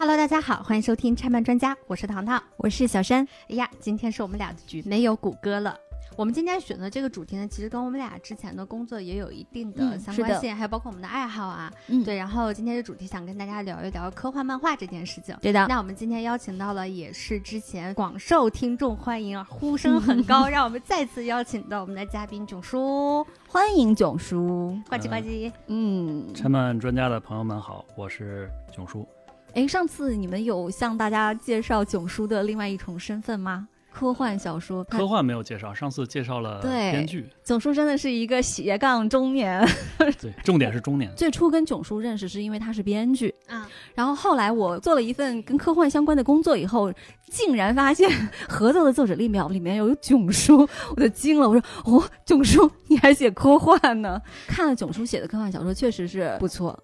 Hello，大家好，欢迎收听拆漫专家，我是糖糖。我是小山。哎呀，今天是我们俩的局，没有谷歌了。我们今天选的这个主题呢，其实跟我们俩之前的工作也有一定的相关性，还有包括我们的爱好啊。嗯对，然后今天的主题想跟大家聊一聊科幻漫画这件事情。对的，那我们今天邀请到了，也是之前广受听众欢迎啊，呼声很高，让我们再次邀请到我们的嘉宾囧叔，欢迎囧叔。呱唧呱唧。嗯，拆漫专家的朋友们好，我是囧叔。哎，上次你们有向大家介绍囧叔的另外一重身份吗？科幻小说，科幻没有介绍，上次介绍了对编剧，囧叔真的是一个斜杠中年。对，重点是中年。最初跟囧叔认识是因为他是编剧，啊，然后后来我做了一份跟科幻相关的工作以后，竟然发现 合作的作者列表里面有囧叔，我就惊了。我说哦，囧叔你还写科幻呢？看了囧叔写的科幻小说，确实是不错。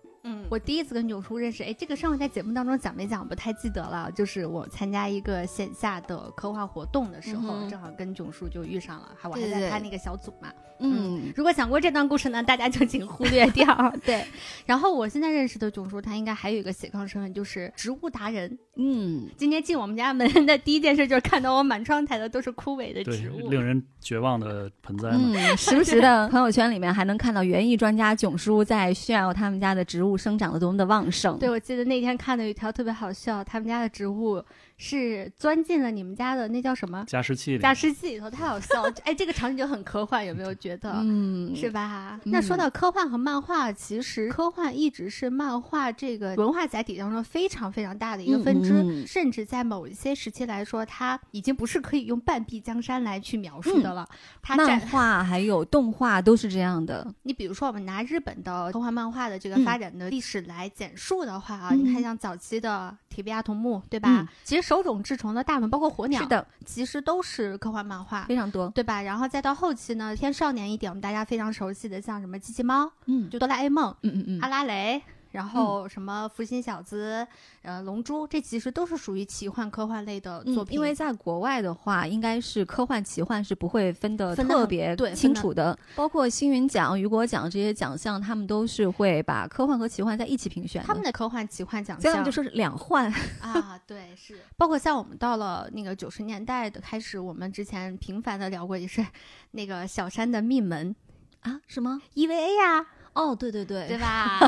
嗯，我第一次跟囧叔认识，哎，这个上回在节目当中讲没讲不太记得了。就是我参加一个线下的科幻活动的时候，嗯正好跟囧叔就遇上了，还我还在他那个小组嘛。嗯，如果讲过这段故事呢，大家就请忽略掉。对，然后我现在认识的囧叔，他应该还有一个斜杠身份，就是植物达人。嗯，今天进我们家门的第一件事就是看到我满窗台的都是枯萎的植，物。令人绝望的盆栽们。嗯，时不时的 朋友圈里面还能看到园艺专家囧叔在炫耀他们家的植物生长长得多么的旺盛。对，我记得那天看到有一条特别好笑，他们家的植物是钻进了你们家的那叫什么加湿器里，加湿器里头，太好笑了。哎，这个场景就很科幻，有没有觉得？嗯，是吧？嗯那说到科幻和漫画，其实科幻一直是漫画这个文化载体当中非常非常大的一个分支，嗯嗯嗯甚至在某一些时期来说，它已经不是可以用半壁江山来去描述的了。它漫占画还有动画都是这样的。你比如说，我们拿日本的科幻漫画的这个嗯发展的历史来简述的话啊，嗯你看像早期的铁臂阿童木，对吧？嗯其实手冢治虫的大门，包括火鸟，是的，其实都是科幻漫画。非常多。对吧？然后再到后期呢，偏少年一点，我们大家非常熟悉的，像什么机器猫，嗯，就哆啦 A 梦、嗯嗯嗯，阿拉蕾，然后什么福星小子、呃龙珠，这其实都是属于奇幻科幻类的作嗯，品。因为在国外的话，应该是科幻、奇幻是不会分得特别清楚的。包括星云奖、雨果奖这些奖项，他们都是会把科幻和奇幻在一起评选。他们的科幻、奇幻奖这样项就说是两幻。啊，对，是包括像我们到了那个九十年代的开始，我们之前频繁的聊过，也是那个小山的命门啊？什么？EVA 呀、哦，对对对，对吧？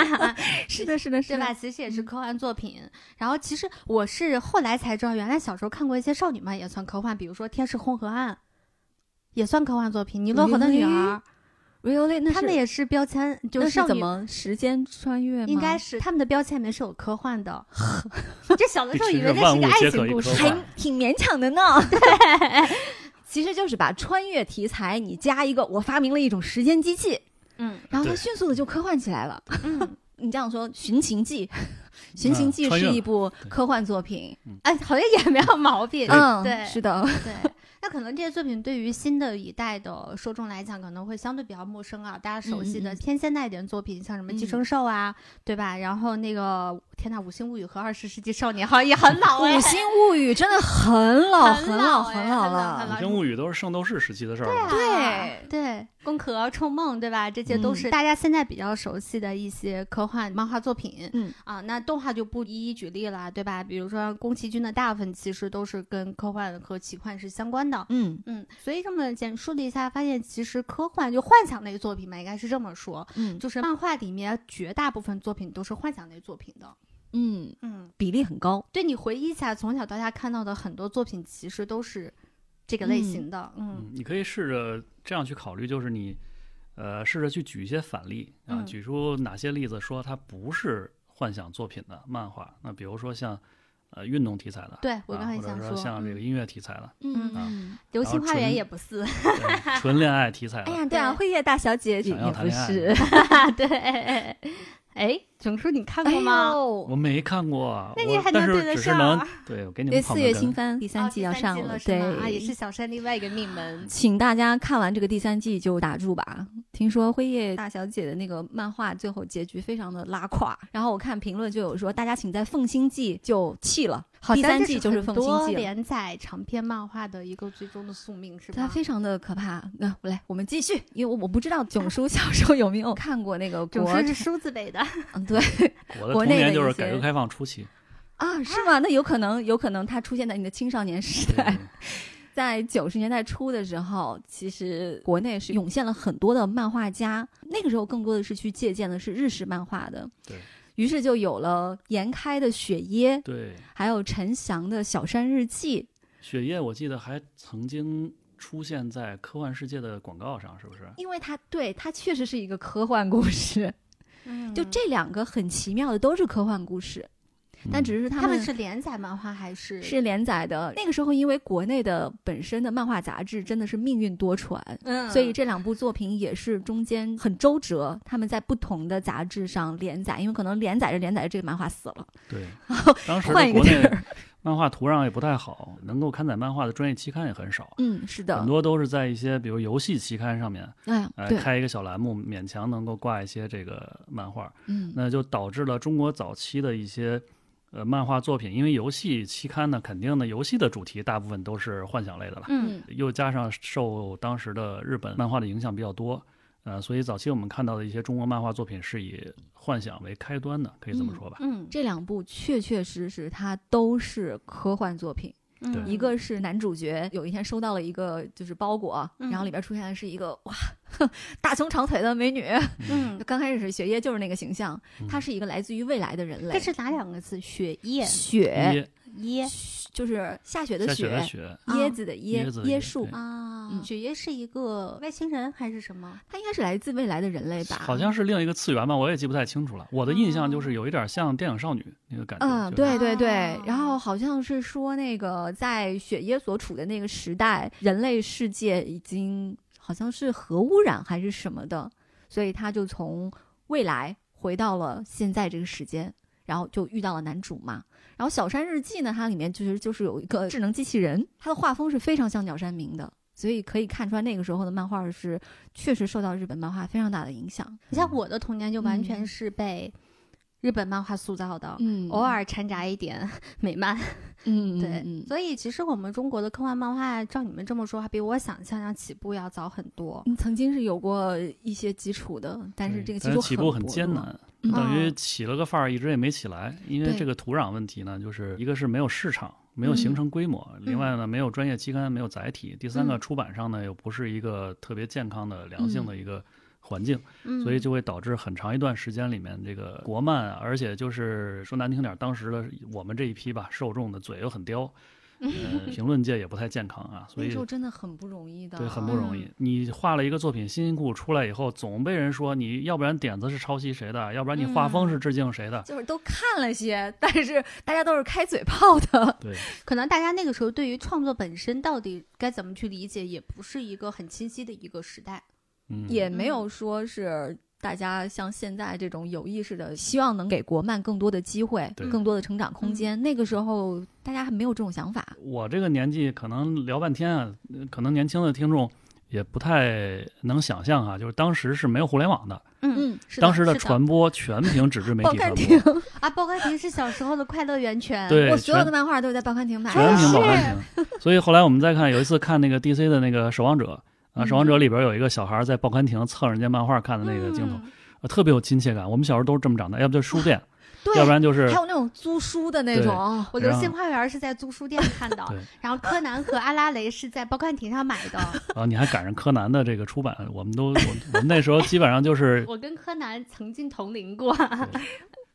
是的，是的，是的，对吧？其实也是科幻作品。然后其实我是后来才知道，原来小时候看过一些少女漫也算科幻，比如说《天使红河岸》，也算科幻作品。尼罗河的女儿，Really？那他们也是标签，就是怎么时间穿越吗？应该是他们的标签里面是有科幻的，这小的时候以为这是那是个爱情故事还挺勉强的呢。其实就是把穿越题材你加一个，我发明了一种时间机器，嗯。然后它迅速的就科幻起来了。嗯，你这样说，《寻秦记》，《寻秦记是一部科幻作品。哎，好像也没有毛病，嗯，对，是的，对，那可能这些作品对于新的一代的受众来讲，可能会相对比较陌生啊。大家熟悉的嗯嗯嗯。偏现代一点的作品，像什么《寄嗯生兽》啊，对吧？然后那个天呐，《五星物语》和《二十世纪少年》好像也很老哎。五，星物语》真的很老，很老，很老了。五星物语都是圣斗士时期的事儿了。对对。对，宫壳、冲梦，对吧？这些都是大家现在比较熟悉的一些科幻漫画作品。嗯啊，那动画就不一一举例了，对吧？比如说宫崎骏的大部分其实都是跟科幻和奇幻是相关的。嗯嗯，所以这么简述了一下，发现其实科幻就幻想类作品嘛，应该是这么说，嗯就是漫画里面绝大部分作品都是幻想类作品的。嗯，嗯，比例很高。对你回忆一下，从小到大看到的很多作品，其实都是这个类型的。嗯嗯，你可以试着这样去考虑，就是你，呃，试着去举一些反例啊，嗯举出哪些例子说它不是幻想作品的漫画。那比如说像，呃，运动题材的，对我刚才啊、或者想说嗯像这个音乐题材的，嗯嗯，流星花园也不是，对纯恋爱题材的，哎呀，对啊，辉夜大小姐也不是。对。哎，囧叔，你看哎过吗？呦我没看过，那你还能对得上只是能对我给你对，们四月新番第三哦季要上了，对是吗啊，也是小山另外一个命门。请大家看完这个第三季就打住吧。听说辉夜 大小姐的那个漫画最后结局非常的拉胯，然后我看评论就有说，大家请在奉新季就弃了，第好第三季就是很凤星季连载长篇漫画的一个最终的宿命，是吧？它非常的可怕。那我来，我们继续，因为我我不知道囧叔小时候有没有看过那个 国总是是梳子北的 嗯，对，我的国童年就是改革开放初期，啊，是吗？那有可能，有可能它出现在你的青少年时代。在九十年代初的时候，其实国内是涌现了很多的漫画家，那个时候更多的是去借鉴的是日式漫画的。对。于是就有了岩开的《雪耶》，对，还有陈翔的《小山日记》。雪夜我记得还曾经出现在科幻世界的广告上，是不是？因为它对它确实是一个科幻故事。就这两个很奇妙的都是科幻故事，但只是他们他们是连载漫画还是？是连载的。那个时候，因为国内的本身的漫画杂志真的是命运多舛，嗯。所以这两部作品也是中间很周折，他们在不同的杂志上连载，因为可能连载着连载着这个漫画死了，对 然后，当时换一个的国内地儿。漫画土壤也不太好，能够刊载漫画的专业期刊也很少，嗯，是的很，多都是在一些比如游戏期刊上面，哎，呃，开一个小栏目，勉强能够挂一些这个漫画，嗯，那就导致了中国早期的一些呃漫画作品，因为游戏期刊呢，肯定呢游戏的主题大部分都是幻想类的了，嗯又加上受当时的日本漫画的影响比较多，呃，所以早期我们看到的一些中国漫画作品是以幻想为开端的，可以这么说吧。嗯这两部确确实实它都是科幻作品。嗯一个是男主角有一天收到了一个就是包裹，嗯然后里边出现的是一个哇 大胸长腿的美女，嗯，刚开始是雪夜就是那个形象，嗯她是一个来自于未来的人类。这是哪两个字？雪夜雪椰椰就是下雪的雪，雪的雪，椰子的椰，椰椰椰树。啊嗯，雪椰是一个外星人还是什么？它应该是来自未来的人类吧？好像是另一个次元吧，我也记不太清楚了。我的印象就是有一点像电影少女那个感觉。嗯，对对对啊，然后好像是说那个在雪椰所处的那个时代，人类世界已经好像是核污染还是什么的，所以他就从未来回到了现在这个时间，然后就遇到了男主嘛。然后《小山日记》呢，它里面其实就是有一个智能机器人，它的画风是非常像鸟山明的。所以可以看出来，那个时候的漫画是确实受到日本漫画非常大的影响。你像我的童年就完全嗯是被日本漫画塑造的，嗯偶，尔掺杂一点 美漫。嗯，对，嗯所以其实我们中国的科幻漫画，照你们这么说，还比我想象要起步要早很多。嗯曾经是有过一些基础的，但是这个基础起步很。艰难，嗯等于嗯起了个范儿，一直也没起来。因为这个土壤问题呢，就是一个是没有市场，没有形成规模；另外呢，没有专业期刊，没有载体；第三个，嗯出版上呢又不是一个特别健康的、良性的一个环境，嗯，所以就会导致很长一段时间里面，这个国漫啊，而且就是说难听点，当时的我们这一批吧，受众的嘴又很刁，呃，评论界也不太健康啊，所以那时候真的很不容易的，对，很不容易嗯。你画了一个作品，辛辛苦苦出来以后，总被人说你要不然点子是抄袭谁的，要不然你画风是致敬谁的。就是都看了些，但是大家都是开嘴炮的。对，可能大家那个时候对于创作本身到底该怎么去理解，也不是一个很清晰的一个时代。嗯，也没有说是大家像现在这种有意识的，希望能给国漫更多的机会对，更多的成长空间。那个时候大家还没有这种想法。我这个年纪可能聊半天啊，呃可能年轻的听众也不太能想象啊，就是当时是没有互联网的，嗯嗯，是当时的传播全凭纸质媒体传刊亭播，，啊，报刊亭是小时候的快乐源泉。对我所有的漫画都是在报刊亭买的全凭报。刊亭。所以后来我们再看，有一次看那个 DC 的那个《守望者》啊，《守望者》嗯里边有一个小孩在报刊亭蹭人家漫画看的那个镜头，特别有亲切感。我们小时候都是这么长大，要不就是书店，对，要不然就是还有那种租书的那种。哦我《流然后星花园》是在租书店看的，然后柯南和阿拉蕾是在报刊亭上买的。啊，你还赶上柯南的这个出版，我们都我我们那时候基本上就是，我跟柯南曾经同龄过。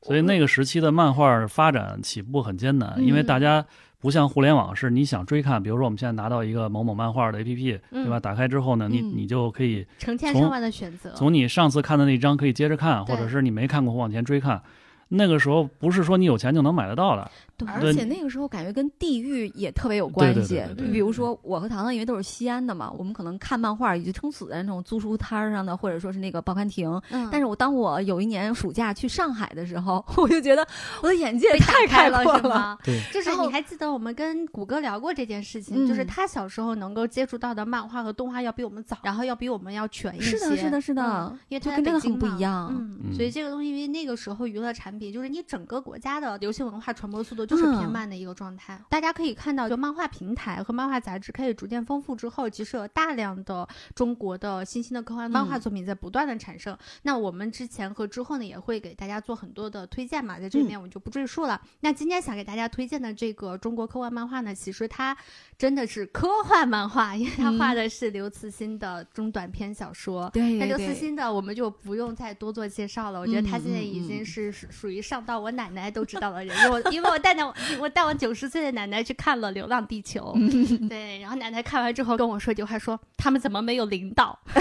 所以那个时期的漫画发展起步很艰难，因为嗯大家不像互联网是你想追看，比如说我们现在拿到一个某某漫画的 APP，对吧？嗯，打开之后呢，你嗯你就可以从成千上万的选择。从你上次看的那张可以接着看，或者是你没看过往前追看。那个时候不是说你有钱就能买得到的，对而且那个时候感觉跟地域也特别有关系对对对对。对比如说我和糖糖因为都是西安的嘛，我们可能看漫画已经撑死在那种租书摊儿上的，或者说是那个报刊亭。嗯，但是我当我有一年暑假去上海的时候，我就觉得我的眼界太开了开阔是吗？对，就是你还记得我们跟谷歌聊过这件事情，就是嗯他小时候能够接触到的漫画和动画要比我们早，然后要比我们要全一些。是的，是的，是的嗯，因为他跟真的北京嘛很不一样。所以这个东西，因为那个时候娱乐产产品，就是你整个国家的流行文化传播速度就是偏嗯慢的一个状态。大家可以看到，就漫画平台和漫画杂志开始逐渐丰富之后，其实有大量的中国的新兴的科幻漫画嗯作品在不断的产生。那我们之前和之后呢，也会给大家做很多的推荐嘛，在这里面我们就不赘述了。那今天想给大家推荐的这个中国科幻漫画呢，其实它真的是科幻漫画，因为它画的是刘慈欣的中短篇小说。对那刘慈欣的我们就不用再多做介绍了，我觉得他现在已经是属属于上到我奶奶都知道的人，因为我因为我带着我我带我九十岁的奶奶去看了《流浪地球》，对，然后奶奶看完之后跟我说一句话说，他们怎么没有领导？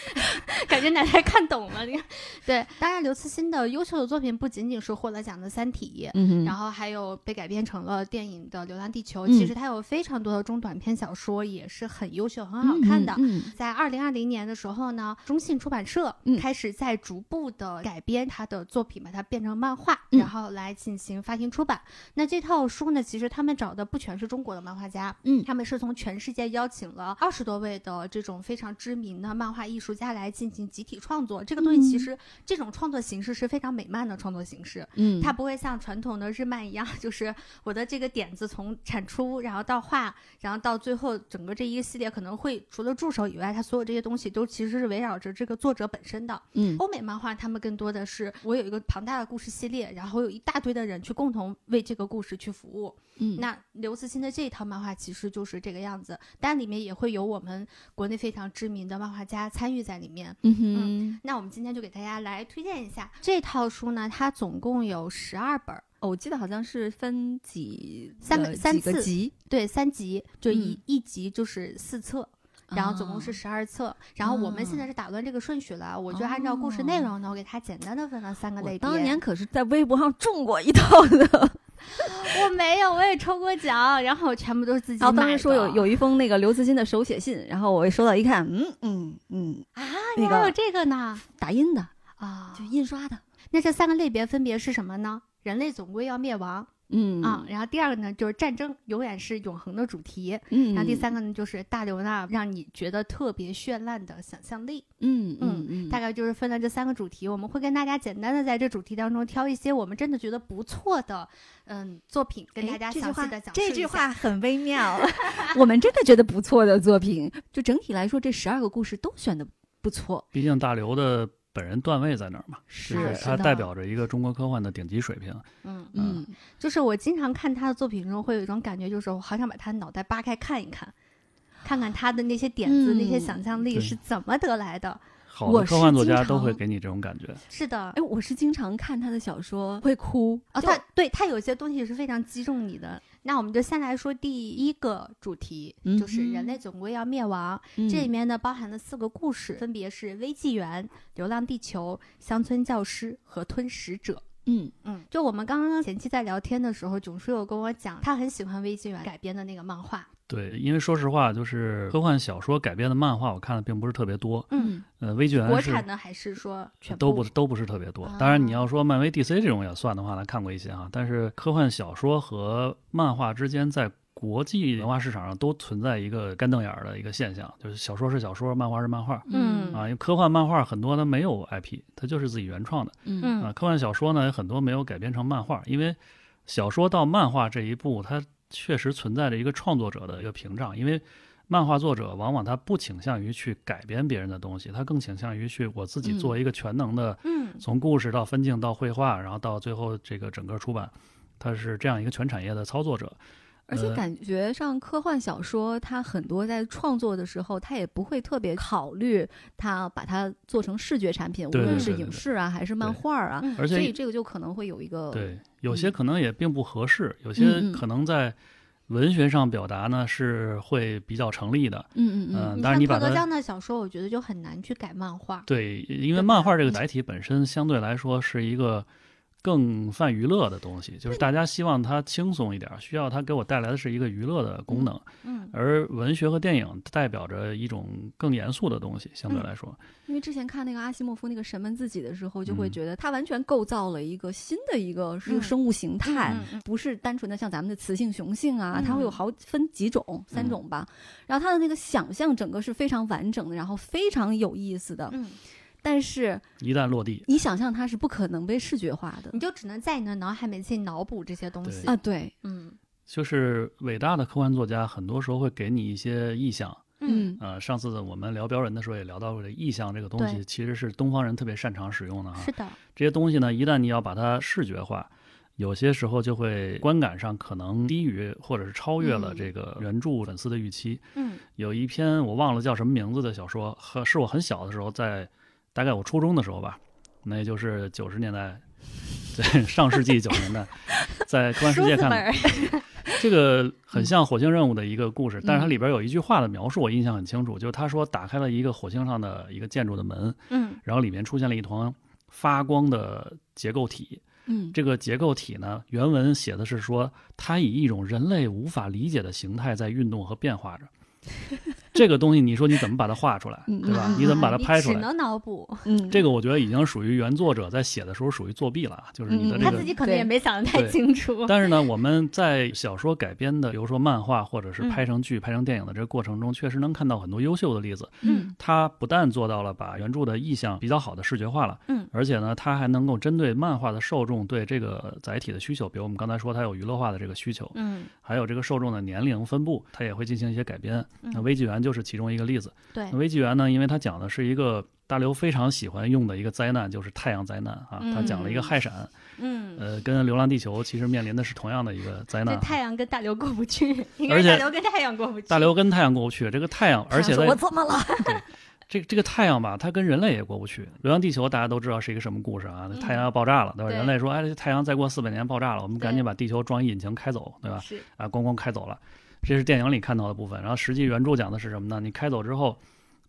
感觉奶奶看懂了，你看，对，当然刘慈欣的优秀的作品不仅仅是获得奖的《三体》，嗯，然后还有被改编成了电影的《流浪地球》，嗯。其实他有非常多的中短篇小说，也是很优秀、很好看的。嗯在二零二零年的时候呢，中信出版社嗯。开始在逐步的改编他的作品，把它变成漫画，嗯。然后来进行发行出版。那这套书呢，其实他们找的不全是中国的漫画家，嗯。他们是从全世界邀请了二十多位的这种非常知名的漫画艺术家来进行集体创作。这个东西其嗯实这种创作形式是非常美漫的创作形式，嗯，它不会像传统的日漫一样，就是我的这个点子从产出，然后到画，然后到最后整个这一个系列可能会除了助手以外，它所有这些东西都其实是围绕着这个作者本身的。嗯欧美漫画他们更多的是我有一个庞大的故事系列，然后有一大堆的人去共同为这个故事去服务。嗯那刘慈欣的这一套漫画其实就是这个样子，但里面也会有我们国内非常知名的漫画家参与在里面。嗯哼，那我们今天就给大家来推荐一下。这套书呢，它总共有十二本我记得好像是分几三个呃三次对，三集，就一、嗯一集就是四册，然后总共是啊十二册。然后我们现在是打乱这个顺序了，我就按照故事内容呢，我给它简单的分了三个类别。当年可是在微博上中过一套的，我没有，我也抽过奖，然后我全部都是自己买的。然后当时说有有一封那个刘慈欣的手写信，然后我一收到一看，嗯嗯嗯，啊，那个你还有这个呢打印的，啊就？印刷的，那这三个类别分别是什么呢？人类总归要灭亡嗯。啊，然后第二个呢就是战争永远是永恒的主题，嗯，然后第三个呢就是大刘那让你觉得特别绚烂的想象力。嗯。嗯嗯，大概就是分了这三个主题，我们会跟大家简单的在这主题当中挑一些我们真的觉得不错的，嗯，作品跟大家详细的讲述这句话很微妙，我们真的觉得不错的作品，就整体来说，这十二个故事都选的不错，毕竟大刘的本人段位在哪儿嘛，是他代表着一个中国科幻的顶级水平。嗯，嗯就是我经常看他的作品中，会有一种感觉，就是我好想把他脑袋扒开看一看，看看他的那些点子、嗯那些想象力是怎么得来的。好的科幻作家都会给你这种感觉。是的，哎，我是经常看他的小说会哭啊，他对他有些东西是非常击中你的。那我们就先来说第一个主题，就是人类总归要灭亡。嗯这里面呢包含了四个故事，分别是《微纪元》《流浪地球》《乡村教师》和《吞食者》。嗯嗯，就我们刚刚前期在聊天的时候，囧叔有跟我讲，他很喜欢《微纪元》改编的那个漫画。对，因为说实话，就是科幻小说改编的漫画，我看的并不是特别多。嗯，呃，微纪元是国产的还是说全都部不都不是特别多啊。当然，你要说漫威、DC 这种也算的话，那看过一些啊。但是科幻小说和漫画之间，在国际文化市场上都存在一个干瞪眼儿的一个现象，就是小说是小说，漫画是漫画嗯啊。因为科幻漫画很多它没有 IP，它就是自己原创的嗯嗯啊。科幻小说呢，有很多没有改编成漫画，因为小说到漫画这一步，它确实存在着一个创作者的一个屏障，因为。漫画作者往往他不倾向于去改编别人的东西，他更倾向于去我自己做一个全能的嗯从故事到分镜到绘画，然后到最后这个整个出版，他是这样一个全产业的操作者。呃而且感觉上科幻小说，它很多在创作的时候，它也不会特别考虑它把它做成视觉产品，无论是影视啊还是漫画啊，所以这个就可能会有一个对有些嗯可能也并不合适，有些可能在文学上表达呢是会比较成立的。嗯嗯嗯嗯，你当然你把德江的小说，我觉得就很难去改漫画。对，因为漫画这个嗯载体本身相对来说是一个更泛娱乐的东西，就是大家希望它轻松一点，需要它给我带来的是一个娱乐的功能。嗯而文学和电影代表着一种更严肃的东西，相对嗯。来说，因为之前看那个阿西莫夫那个《神们自己》的时候，就会嗯觉得他完全构造了一个新的一个是嗯。生物形态，不是单纯的像咱们的雌性、雄性啊，它会有嗯好分几种，三种吧。然后它的那个想象整个是非常完整的，然后非常有意思的。嗯但是一旦落地，你想象它是不可能被视觉化的你就只能在你的脑海里面去脑补这些东西啊。对，嗯就是伟大的科幻作家，很多时候会给你一些意象。嗯呃，上次我们聊标人的时候也聊到过，这意象这个东西其实是东方人特别擅长使用的哈。是的，这些东西呢，一旦你要把它视觉化，有些时候就会观感上可能低于或者是超越了嗯这个原著粉丝的预期。嗯有一篇我忘了叫什么名字的小说，和是我很小的时候在，大概我初中的时候吧，那也就是九十年代，对上世纪九十年代，在科幻世界看的。这个很像火星任务的一个故事，但是它里边有一句话的描述，我印象很清楚，就是他说打开了一个火星上的一个建筑的门，嗯然后里面出现了一团发光的结构体。嗯，这个结构体呢，原文写的是说，它以一种人类无法理解的形态在运动和变化着。这个东西，你说你怎么把它画出来，嗯对吧？你怎么把它拍出来？你只能脑补。嗯，这个我觉得已经属于原作者在写的时候属于作弊了，啊就是你的嗯这个他自己可能也没想得太对清楚。但是呢，我们在小说改编的，比如说漫画或者是嗯拍成剧、拍成电影的这个过程中，确实能看到很多优秀的例子。嗯它不但做到了把原著的意象比较好的视觉化了，嗯，而且呢，他还能够针对漫画的受众对这个载体的需求，比如我们刚才说它有娱乐化的这个需求，嗯还有这个受众的年龄分布，它也会进行一些改编。那嗯，微纪元就是其中一个例子。对那，微纪元呢，因为它讲的是一个大刘非常喜欢用的一个灾难，就是太阳灾难啊，他讲了一个嗯氦闪，嗯，呃，跟《流浪地球》其实面临的是同样的一个灾难太阳跟大刘过不去，应该而且是大刘跟太阳过不去。大刘跟太阳过不去，这个太阳，而且我怎么了？这个这个太阳吧，它跟人类也过不去。流浪地球大家都知道是一个什么故事啊？那太阳要爆炸了，对吧？对人类说，哎，这太阳再过四百年爆炸了，我们赶紧把地球装一引擎开走，对吧？是，啊，咣咣开走了，这是电影里看到的部分。然后实际原著讲的是什么呢？你开走之后，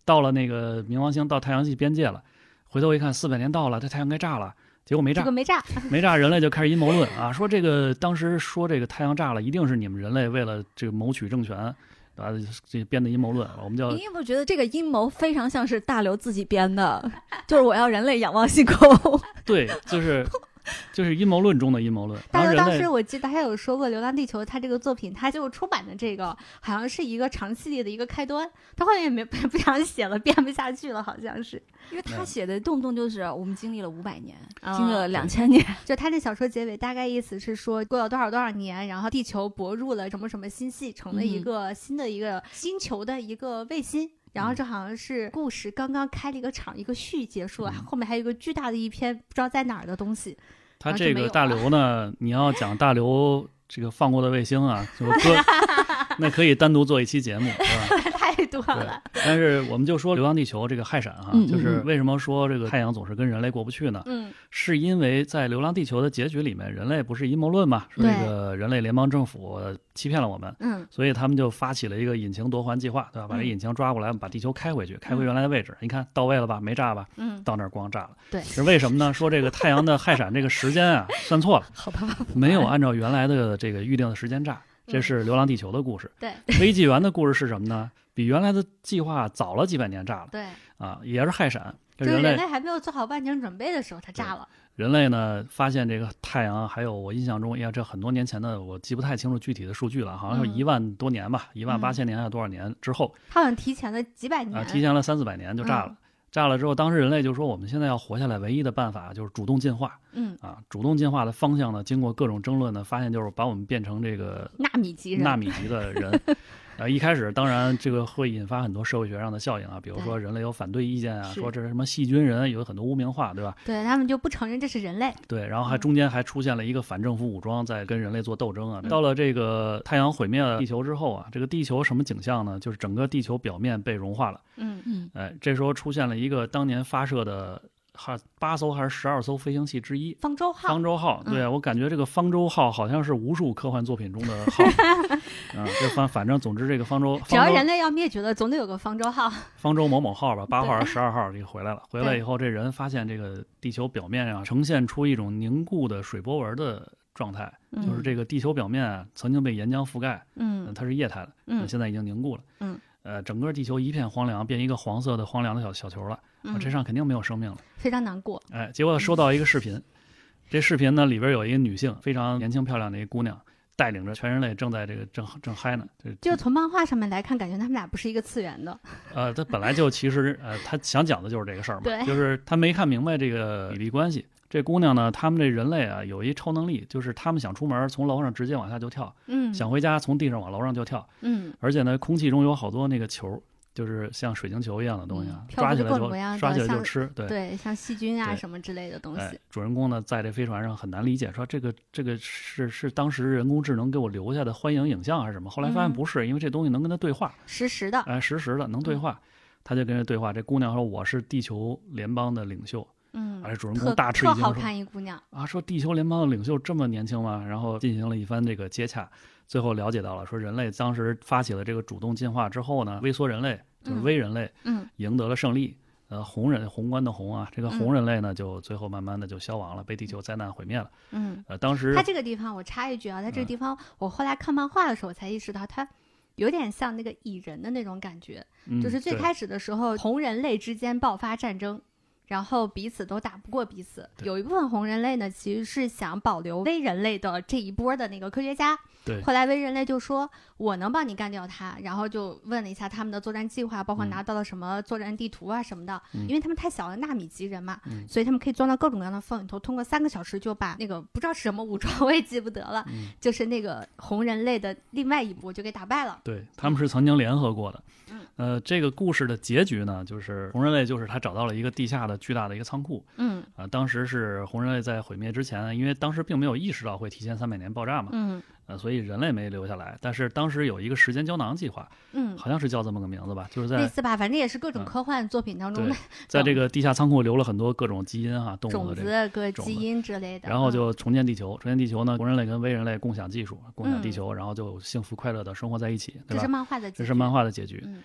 到了那个冥王星，到太阳系边界了，回头一看，四百年到了，这太阳该炸了。结果没炸这个，没炸。没炸，人类就开始阴谋论啊，说这个当时说这个太阳炸了，一定是你们人类为了这个谋取政权，啊，这编的阴谋论，我们叫你有没有觉得这个阴谋非常像是大刘自己编的？就是我要人类仰望星空。对，就是 就是阴谋论中的阴谋论。然大刘当时我记得还有说过，《流浪地球》它这个作品，它就出版的这个好像是一个长系列的一个开端，他后面也没不 不想写了，编不下去了，好像是。因为他写的动不动就是我们经历了五百年，啊经历了两千年，就他这小说结尾大概意思是说，过了多少多少年，然后地球泊入了什么什么星系，成了一嗯个新的一个星球的一个卫星。然后这好像是故事刚刚开了一个场，一个序结束了，嗯后面还有一个巨大的一篇不知道在哪儿的东西。他这个大刘呢，你要讲大刘这个放过的卫星啊，就哥 那可以单独做一期节目，是吧？太多对了，，但是我们就说《流浪地球》这个氦闪哈、就是嗯为什么说这个太阳总是跟人类过不去呢？嗯是因为在《流浪地球》的结局里面，人类不是阴谋论嘛，说这个人类联邦政府欺骗了我们，嗯所以他们就发起了一个引擎夺还计划，对吧？把这嗯引擎抓过来，把地球开回去，开回原来的位置。你看到位了吧？没炸吧？嗯，到那儿光炸了。对是为什么呢？说这个太阳的氦闪这个时间啊算错了，好吧，没有按照原来的这个预定的时间炸。这是《流浪地球》的故事。对微纪元的故事是什么呢？比原来的计划早了几百年炸了对，啊，也是氦闪。就是人类还没有做好万全准备的时候，它炸了。人类呢发现这个太阳，还有我印象中，哎呀，这很多年前的，我记不太清楚具体的数据了，好像有嗯一万多年吧，一万八千年还是多少年之后它好像提前了几百年。啊，提前了三四百年就炸了。嗯炸了之后，当时人类就说，我们现在要活下来，唯一的办法就是主动进化嗯，啊。主动进化的方向呢，经过各种争论呢，发现就是把我们变成这个纳米级。纳米级的人。呃，一开始当然这个会引发很多社会学上的效应啊，比如说人类有反对意见啊，说这是什么细菌人，有很多污名化，对吧？对他们就不承认这是人类。对，然后嗯还中间还出现了一个反政府武装在跟人类做斗争啊。嗯到了这个太阳毁灭了地球之后啊，这个地球什么景象呢？就是整个地球表面被融化了。嗯嗯哎，这时候出现了一个当年发射的哈八艘还是十二艘飞行器之一。方舟号。方舟号，嗯对、我感觉这个方舟号好像是无数科幻作品中的号，啊，这反反正总之这个方舟，只要人类要灭绝了，总得有个方舟号。方舟某某号吧，八号还是十二号，这个回来了。回来以后，这人发现这个地球表面上呈现出一种凝固的水波纹的状态，就是这个地球表面啊曾经被岩浆覆盖，嗯它是液态的，嗯现在已经凝固了。嗯，呃，整个地球一片荒凉，变一个黄色的荒凉的小小球了。这上肯定没有生命了。非常难过。哎，结果收到一个视频，这视频呢里边有一个女性，非常年轻漂亮的一个姑娘，带领着全人类正在这个正正嗨呢。就就从漫画上面来看，感觉他们俩不是一个次元的。呃，他本来就其实呃，他想讲的就是这个事儿嘛，对就是他没看明白这个比例关系。这姑娘呢，他们这人类啊，有一超能力，就是他们想出门，从楼上直接往下就跳；嗯，想回家，从地上往楼上就跳。嗯，而且呢，空气中有好多那个球，就是像水晶球一样的东西啊，抓起来就抓起来就吃。对，对，像细菌啊什么之类的东哎西。，主人公呢在这飞船上很难理解，说这个这个是是当时人工智能给我留下的欢迎影像还是什么？后来发现嗯不是，因为这东西能跟他对话，实时的，哎，实时的能对话。他就跟人对话，这姑娘说：“我是地球联邦的领袖。”嗯，而且主人公大吃好看一姑娘。啊，说地球联邦的领袖这么年轻吗？然后进行了一番这个接洽，最后了解到了，说人类当时发起了这个主动进化之后呢，微缩人类就是嗯微人类嗯赢得了胜利。呃，红人宏观的红啊，这个嗯红人类呢，就最后慢慢的就消亡了，被地球灾难毁灭了。嗯，呃，当时他这个地方我插一句啊，他这个嗯地方我后来看漫画的时候我才意识到，他有点像那个蚁人的那种感觉，嗯就是最开始的时候，红人类之间爆发战争。然后彼此都打不过彼此，有一部分红人类呢，其实是想保留微人类的这一波的那个科学家。对后来微人类就说：“我能帮你干掉他。”然后就问了一下他们的作战计划，包括嗯拿到了什么作战地图啊什么的。嗯因为他们太小了，纳米级人嘛，嗯所以他们可以钻到各种各样的缝里头，通过三个小时就把那个不知道是什么武装，我也记不得了，嗯就是那个红人类的另外一波就给打败了。对，他们是曾经联合过的。嗯呃，这个故事的结局呢，就是红人类就是他找到了一个地下的巨大的一个仓库嗯啊、当时是红人类在毁灭之前，因为当时并没有意识到会提前三百年爆炸嘛，嗯呃，所以人类没留下来。但是当时有一个时间胶囊计划，嗯，好像是叫这么个名字吧，就是在类似吧，反正也是各种嗯科幻作品当中在这 个地下仓库留了很多各种基因啊，动物种的这个。子、各基因之类的。然后嗯就重建地球，重建地球呢，红人类跟微人类共享技术，共享地嗯球，然后就幸福快乐的生活在一起，对吧这是？漫画的结局，这是漫画的结局。嗯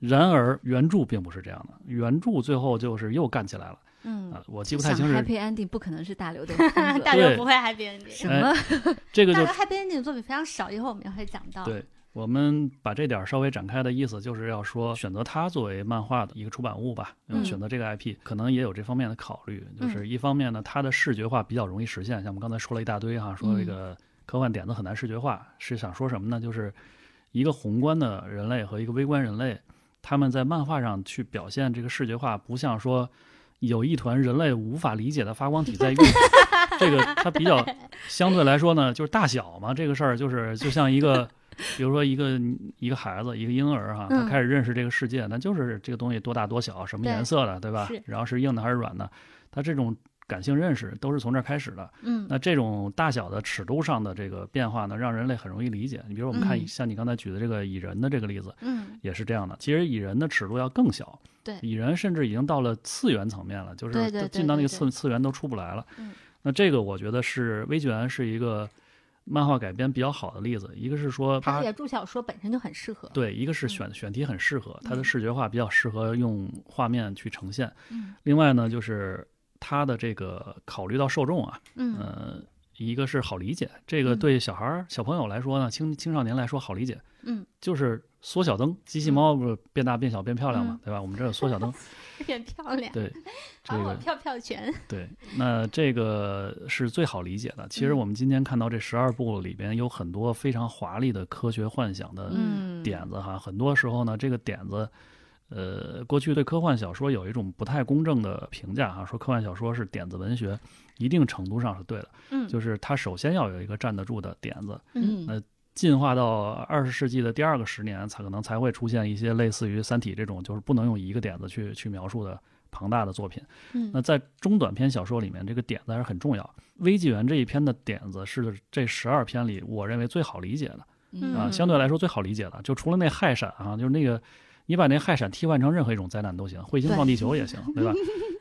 然而原著并不是这样的，原著最后就是又干起来了嗯，啊！我记不太清楚 happy ending 不可能是大刘的 大刘不会 happy ending，什么？这个就大刘 happy ending 的作品非常少，一会儿我们也会讲到。对我们把这点儿稍微展开的意思，就是要说选择它作为漫画的一个出版物吧，嗯选择这个 IP 可能也有这方面的考虑，就是一方面呢，它的视觉化比较容易实现，像我们刚才说了一大堆哈，说这个科幻点子很难视觉化，是想说什么呢？就是一个宏观的人类和一个微观人类，他们在漫画上去表现这个视觉化，不像说。有一团人类无法理解的发光体在运，这个它比较相对来说呢，就是大小嘛，这个事儿就是就像一个，比如说一个一个孩子，一个婴儿哈，他嗯开始认识这个世界，那就是这个东西多大多小，什么颜色的，对吧？然后是硬的还是软的，它这种感性认识都是从这儿开始的。嗯那这种大小的尺度上的这个变化呢，让人类很容易理解。你比如我们看，嗯像你刚才举的这个蚁人的这个例子，嗯，也是这样的。其实蚁人的尺度要更小，对蚁人甚至已经到了次元层面了，就是进到那个次次元都出不来了。嗯那这个我觉得是微纪元是一个漫画改编比较好的例子，一个是说它小说本身就很适合。对，一个是嗯选选题很适合，它的嗯视觉化比较适合用画面去呈现。嗯另外呢，就是它的这个考虑到受众啊，嗯呃，一个是好理解，这个嗯对小孩儿、小朋友来说呢，青青少年来说好理解，嗯，就是缩小灯，机器猫不是变大变小变漂亮嘛，对吧？我们这有缩小灯，变漂亮，对，这个还我票票权。对，那这个是最好理解的。其实嗯我们今天看到这十二部里边有很多非常华丽的科学幻想的嗯，点子哈，很多时候呢，这个点子。呃，过去对科幻小说有一种不太公正的评价哈，说科幻小说是点子文学，一定程度上是对的，嗯，就是它首先要有一个站得住的点子，嗯那进化到二十世纪的第二个十年，才可能才会出现一些类似于《三体》这种，就是不能用一个点子去去描述的庞大的作品。嗯那在中短篇小说里面，这个点子还是很重要。微纪元这一篇的点子是这十二篇里我认为最好理解的嗯啊，相对来说最好理解的，就除了那氦闪啊，就是那个你把那氦闪替换成任何一种灾难都行，彗星撞地球也行，对吧？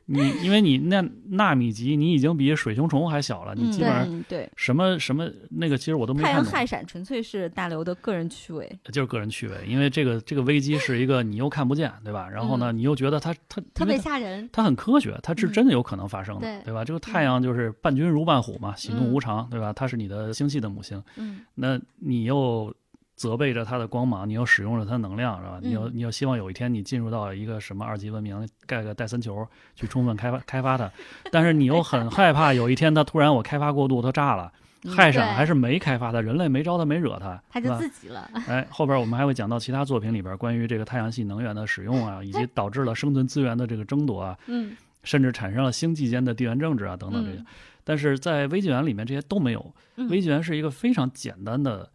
你因为你那纳米级你已经比水熊虫还小了，你嗯基本上嗯对，什么什么那个其实我都没太阳。氦闪纯粹是大刘的个人趣味，就是个人趣味，因为这个这个危机是一个你又看不见，对吧？然后呢，你又觉得它它特别吓人。它很科学，它是嗯真的有可能发生的，对对吧？这个太阳就是伴君如伴虎嘛，喜怒嗯无常，对吧？它是你的星系的母星，嗯那你又责备着它的光芒，你又使用了它的能量，是吧？你又嗯你又希望有一天你进入到一个什么二级文明，盖个戴森球去充分开发开发它，但是你又很害怕有一天它突然我开发过度，它炸了。害闪还是没开发它，人类没招它，没惹它，他就？自己了。哎，后边我们还会讲到其他作品里边关于这个太阳系能源的使用啊，以及导致了生存资源的这个争夺啊，嗯甚至产生了星际间的地缘政治啊等等这些。嗯但是在微纪元里面这些都没有，嗯微纪元是一个非常简单的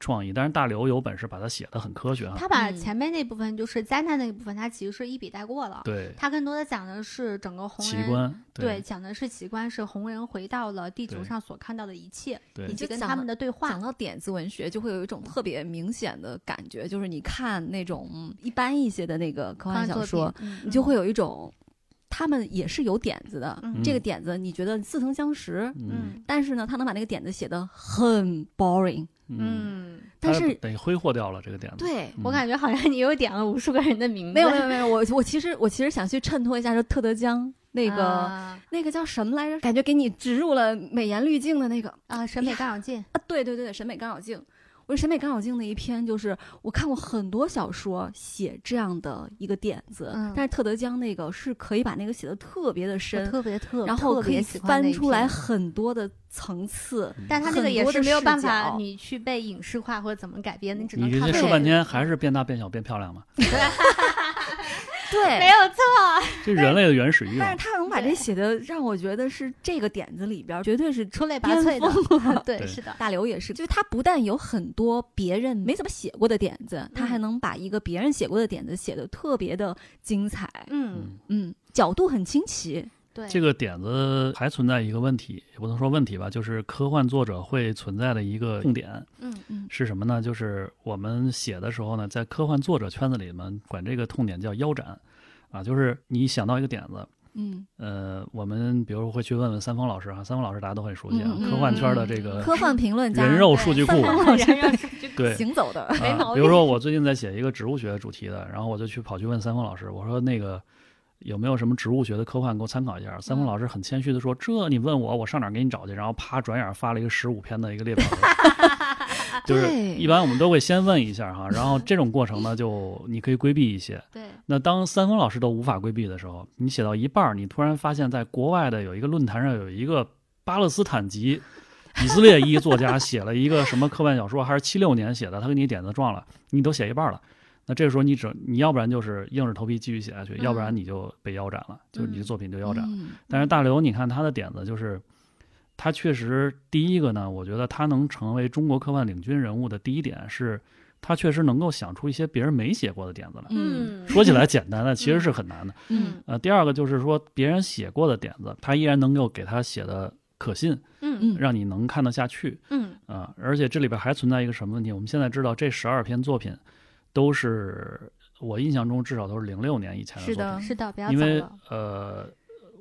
创意，但是大刘有本事把它写的很科学哈。他把嗯前面那部分就是灾难那一部分，他其实是一笔带过了。对，他更多的讲的是整个红人，奇观，对，讲的是奇观，是红人回到了地球上所看到的一切，对以及跟他们的对话讲。到点子文学，就会有一种特别明显的感觉，就是你看那种嗯一般一些的那个科幻小说，，嗯你就会有一种，他们也是有点子的。嗯这个点子你觉得似曾相识，嗯嗯但是呢，他能把那个点子写得很 boring。嗯，但是等于挥霍掉了这个点子。对，嗯我感觉好像你又点了无数个人的名字。没有没有没有，我我其实我其实想去衬托一下，说特德江那个、啊那个叫什么来着？感觉给你植入了美颜滤镜的那个啊，审美干扰镜，啊，对对对对，审美干扰镜。我是审美干扰镜那一篇，就是我看过很多小说写这样的一个点子，嗯但是特德江那个是可以把那个写的特别的深，特别特，然后可以翻出来很多的层次。但他那个也是没有办法你去被影视化或者怎么改编，你只能你这靠自己些说半天还是变大变小变漂亮嘛？对没有错，这人类的原始欲望。但是。他能把这写的让我觉得是这个点子里边儿绝对是出类拔萃的，对，是的，大刘也是，就是他不但有很多别人没怎么写过的点子，他还能把一个别人写过的点子写的特别的精彩，嗯，嗯，嗯，角度很清奇，对，这个点子还存在一个问题，也不能说问题吧，就是科幻作者会存在的一个痛点嗯嗯是什么呢？就是我们写的时候呢，在科幻作者圈子里面管这个痛点叫腰斩，啊，就是你想到一个点子，嗯，呃，我们比如会去问问三丰老师啊，三丰老师大家都很熟悉啊，科幻圈的这个科幻评论家人肉数据库对嘛，三分钟人肉数据库对。行走的，啊，没毛比如说我最近在写一个植物学主题的，然后我就去跑去问三丰老师，我说那个有没有什么植物学的科幻给我参考一下？三丰老师很谦虚的说：“这你问我，我上哪儿给你找去？”然后啪转眼发了一个十五篇的一个列表，就是一般我们都会先问一下哈，然后这种过程呢，就你可以规避一些。对，那当三丰老师都无法规避的时候，你写到一半儿，你突然发现，在国外的有一个论坛上有一个巴勒斯坦籍以色列裔作家写了一个什么科幻小说，还是七六年写的，他给你点子撞了，你都写一半了。那这个时候你只你要不然就是硬着头皮继续写下去，嗯要不然你就被腰斩了，就是你的作品就腰斩了。嗯但是大刘，你看他的点子就是，他确实第一个呢，我觉得他能成为中国科幻领军人物的第一点是，他确实能够想出一些别人没写过的点子来。嗯说起来简单的，其实是很难的。嗯呃，第二个就是说，别人写过的点子，他依然能够给他写的可信，嗯嗯让你能看得下去嗯啊、而且这里边还存在一个什么问题？我们现在知道这十二篇作品都是我印象中至少都是零六年以前的作品，是的是的，不要因为，呃，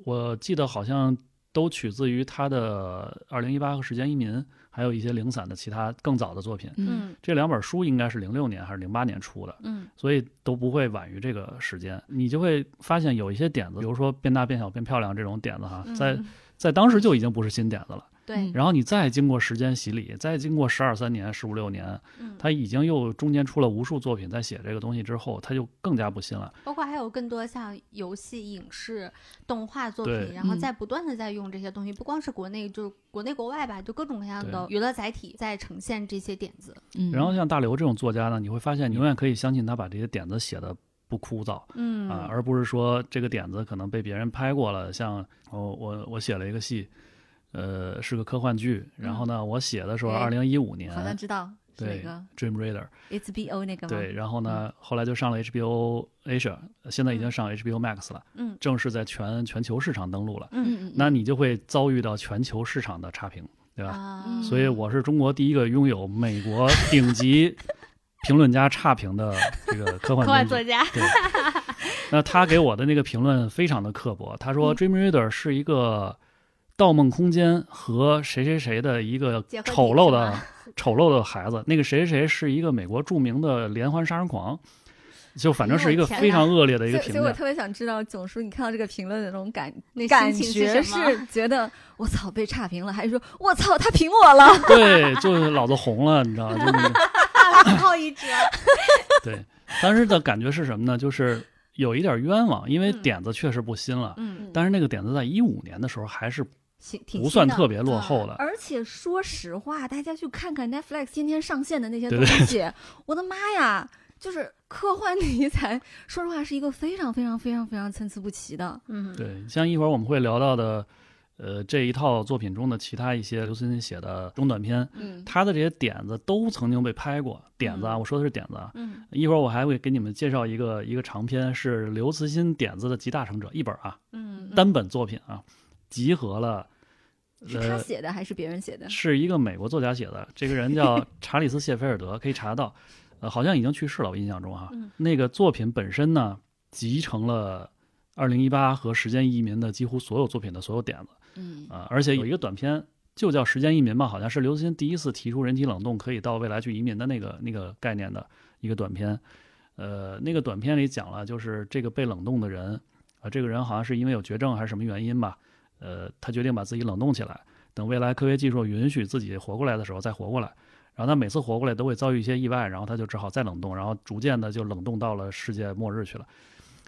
我记得好像都取自于他的《二零一八》和《时间移民》，还有一些零散的其他更早的作品。嗯嗯这两本书应该是零六年还是零八年出的，嗯所以都不会晚于这个时间。你就会发现有一些点子，比如说变大、变小、变漂亮这种点子哈，在嗯在当时就已经不是新点子了。对嗯，然后你再经过时间洗礼，再经过十二三年、十五六年，嗯，他已经又中间出了无数作品在写这个东西之后，他就更加不信了。包括还有更多像游戏、影视、动画作品，然后在不断的在用这些东西，不光是国内，就是国内国外吧，就各种各样的娱乐载体在呈现这些点子。嗯然后像大刘这种作家呢，你会发现你永远可以相信他把这些点子写的不枯燥。嗯啊，而不是说这个点子可能被别人拍过了。像我我我写了一个戏，呃，是个科幻剧，然后呢，我写的时候哎二零一五年好像知道是哪对个 Dream Reader，HBO 那个吗？对，然后呢，后来就上了 HBO Asia，现在已经上 HBO Max 了，嗯正式在全全球市场登陆了。嗯那你就会遭遇到全球市场的差评，对吧？所以我是中国第一个拥有美国顶级评论家差评的这个科幻科幻作家，对，那他给我的那个评论非常的刻薄，他说《嗯 Dream Reader》是一个《盗梦空间》和谁谁谁的一个丑陋的 丑陋的孩子，那个谁谁谁是一个美国著名的连环杀人狂，就反正是一个非常恶劣的一个评价。以所以我特别想知道�总叔，你看到这个评论的那种感那感觉是觉得我操被差评了，还是说我操他评我了？对，就是老子红了，你知道吗？大炮一折。对，当时的感觉是什么呢？就是有一点冤枉，因为嗯点子确实不新了，嗯，但是那个点子在一五年的时候还是不算特别落后嗯的。而且说实话，大家去看看 Netflix 今天上线的那些对东对西，我的妈呀！就是科幻题材，说实话是一个非常非常非常非常参差不齐的。嗯，对，像一会儿我们会聊到的，呃，这一套作品中的其他一些刘慈欣写的中短篇，嗯他的这些点子都曾经被拍过。点子啊，嗯我说的是点子啊。嗯一会儿我还会给你们介绍一个一个长篇，是刘慈欣点子的集大成者，一本啊，嗯单本作品啊，集合了。是他呃，写的还是别人写的？是一个美国作家写的，这个人叫 查理斯·谢菲尔德，可以查到，呃，好像已经去世了，我印象中哈。嗯那个作品本身呢，集成了二零一八和时间移民的几乎所有作品的所有点子嗯啊、而且有一个短片就叫《时间移民》吧，好像是刘慈欣第一次提出人体冷冻可以到未来去移民的那个那个概念的一个短片。呃，那个短片里讲了，就是这个被冷冻的人，啊、这个人好像是因为有绝症还是什么原因吧，呃，他决定把自己冷冻起来，等未来科学技术允许自己活过来的时候再活过来。然后他每次活过来都会遭遇一些意外，然后他就只好再冷冻，然后逐渐的就冷冻到了世界末日去了。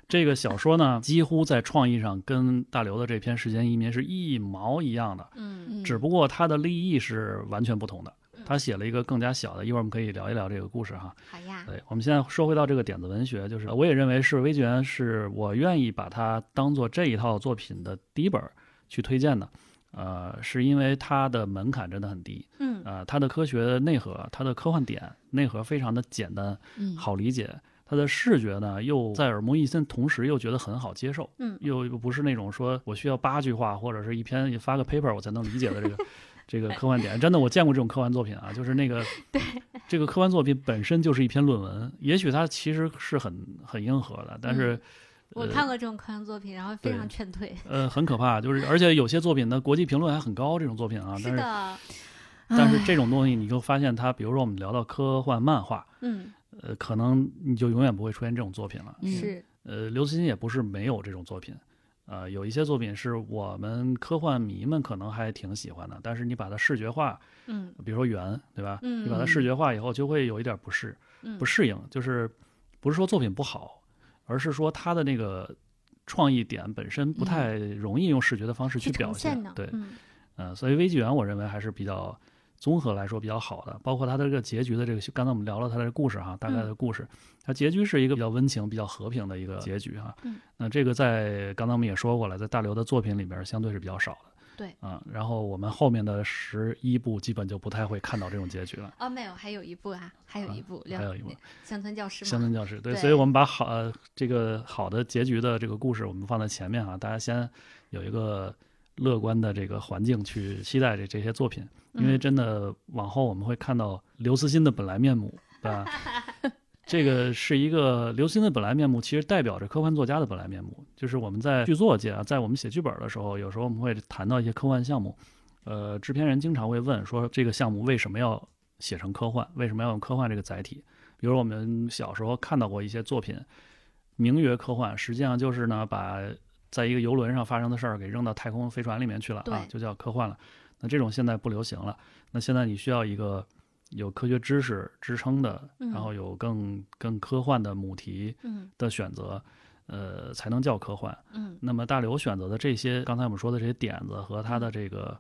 这个小说呢，几乎在创意上跟大刘的这篇《时间移民》是一毛一样的，嗯只不过它的立意是完全不同的。他写了一个更加小的，一会儿我们可以聊一聊这个故事哈。好呀，对，我们现在说回到这个点子文学，就是我也认为是《微纪元》是我愿意把它当做这一套作品的第一本儿去推荐的，呃，是因为它的门槛真的很低，嗯。呃，它的科学内核、它的科幻点内核非常的简单，嗯。好理解。它的视觉呢，又在耳目一新，同时又觉得很好接受，嗯。又又不是那种说我需要八句话或者是一篇发个 paper 我才能理解的这个这个科幻点。真的，我见过这种科幻作品啊，就是那个 这个科幻作品本身就是一篇论文，也许它其实是很很硬核的，但是、我呃看过这种科幻作品，然后非常劝退。呃很可怕，就是而且有些作品的国际评论还很高，这种作品啊，但是是的，但是这种东西你就发现它，比如说我们聊到科幻漫画，嗯，呃，可能你就永远不会出现这种作品了。嗯是，呃，刘慈欣也不是没有这种作品，呃，有一些作品是我们科幻迷们可能还挺喜欢的，但是你把它视觉化，嗯比如说圆，对吧？嗯你把它视觉化以后，就会有一点不适，嗯，不适应，就是不是说作品不好，而是说他的那个创意点本身不太容易用视觉的方式去表现。对，嗯呃、所以微纪元我认为还是比较综合来说比较好的，包括它的这个结局的这个，刚才我们聊了它的故事哈，大概的故事，它结局是一个比较温情、比较和平的一个结局哈。嗯，那这个在刚才我们也说过了，在大刘的作品里边相对是比较少的。对嗯、然后我们后面的十一部基本就不太会看到这种结局了。哦，没有，还有一部啊，还有一部，还有一部乡村教师，乡村教师，对，对所以我们把好、呃、这个好的结局的这个故事，我们放在前面啊，大家先有一个乐观的这个环境去期待这这些作品，因为嗯真的往后我们会看到刘慈欣的本来面目，对吧？这个是一个刘慈欣的本来面目，其实代表着科幻作家的本来面目。就是我们在剧作界啊，在我们写剧本的时候，有时候我们会谈到一些科幻项目，呃，制片人经常会问说，这个项目为什么要写成科幻？为什么要用科幻这个载体？比如我们小时候看到过一些作品，名曰科幻，实际上就是呢把在一个游轮上发生的事儿给扔到太空飞船里面去了啊对，就叫科幻了。那这种现在不流行了。那现在你需要一个有科学知识支撑的，嗯然后有更更科幻的母题嗯的选择，呃，才能叫科幻。嗯那么大刘选择的这些，刚才我们说的这些点子和他的这个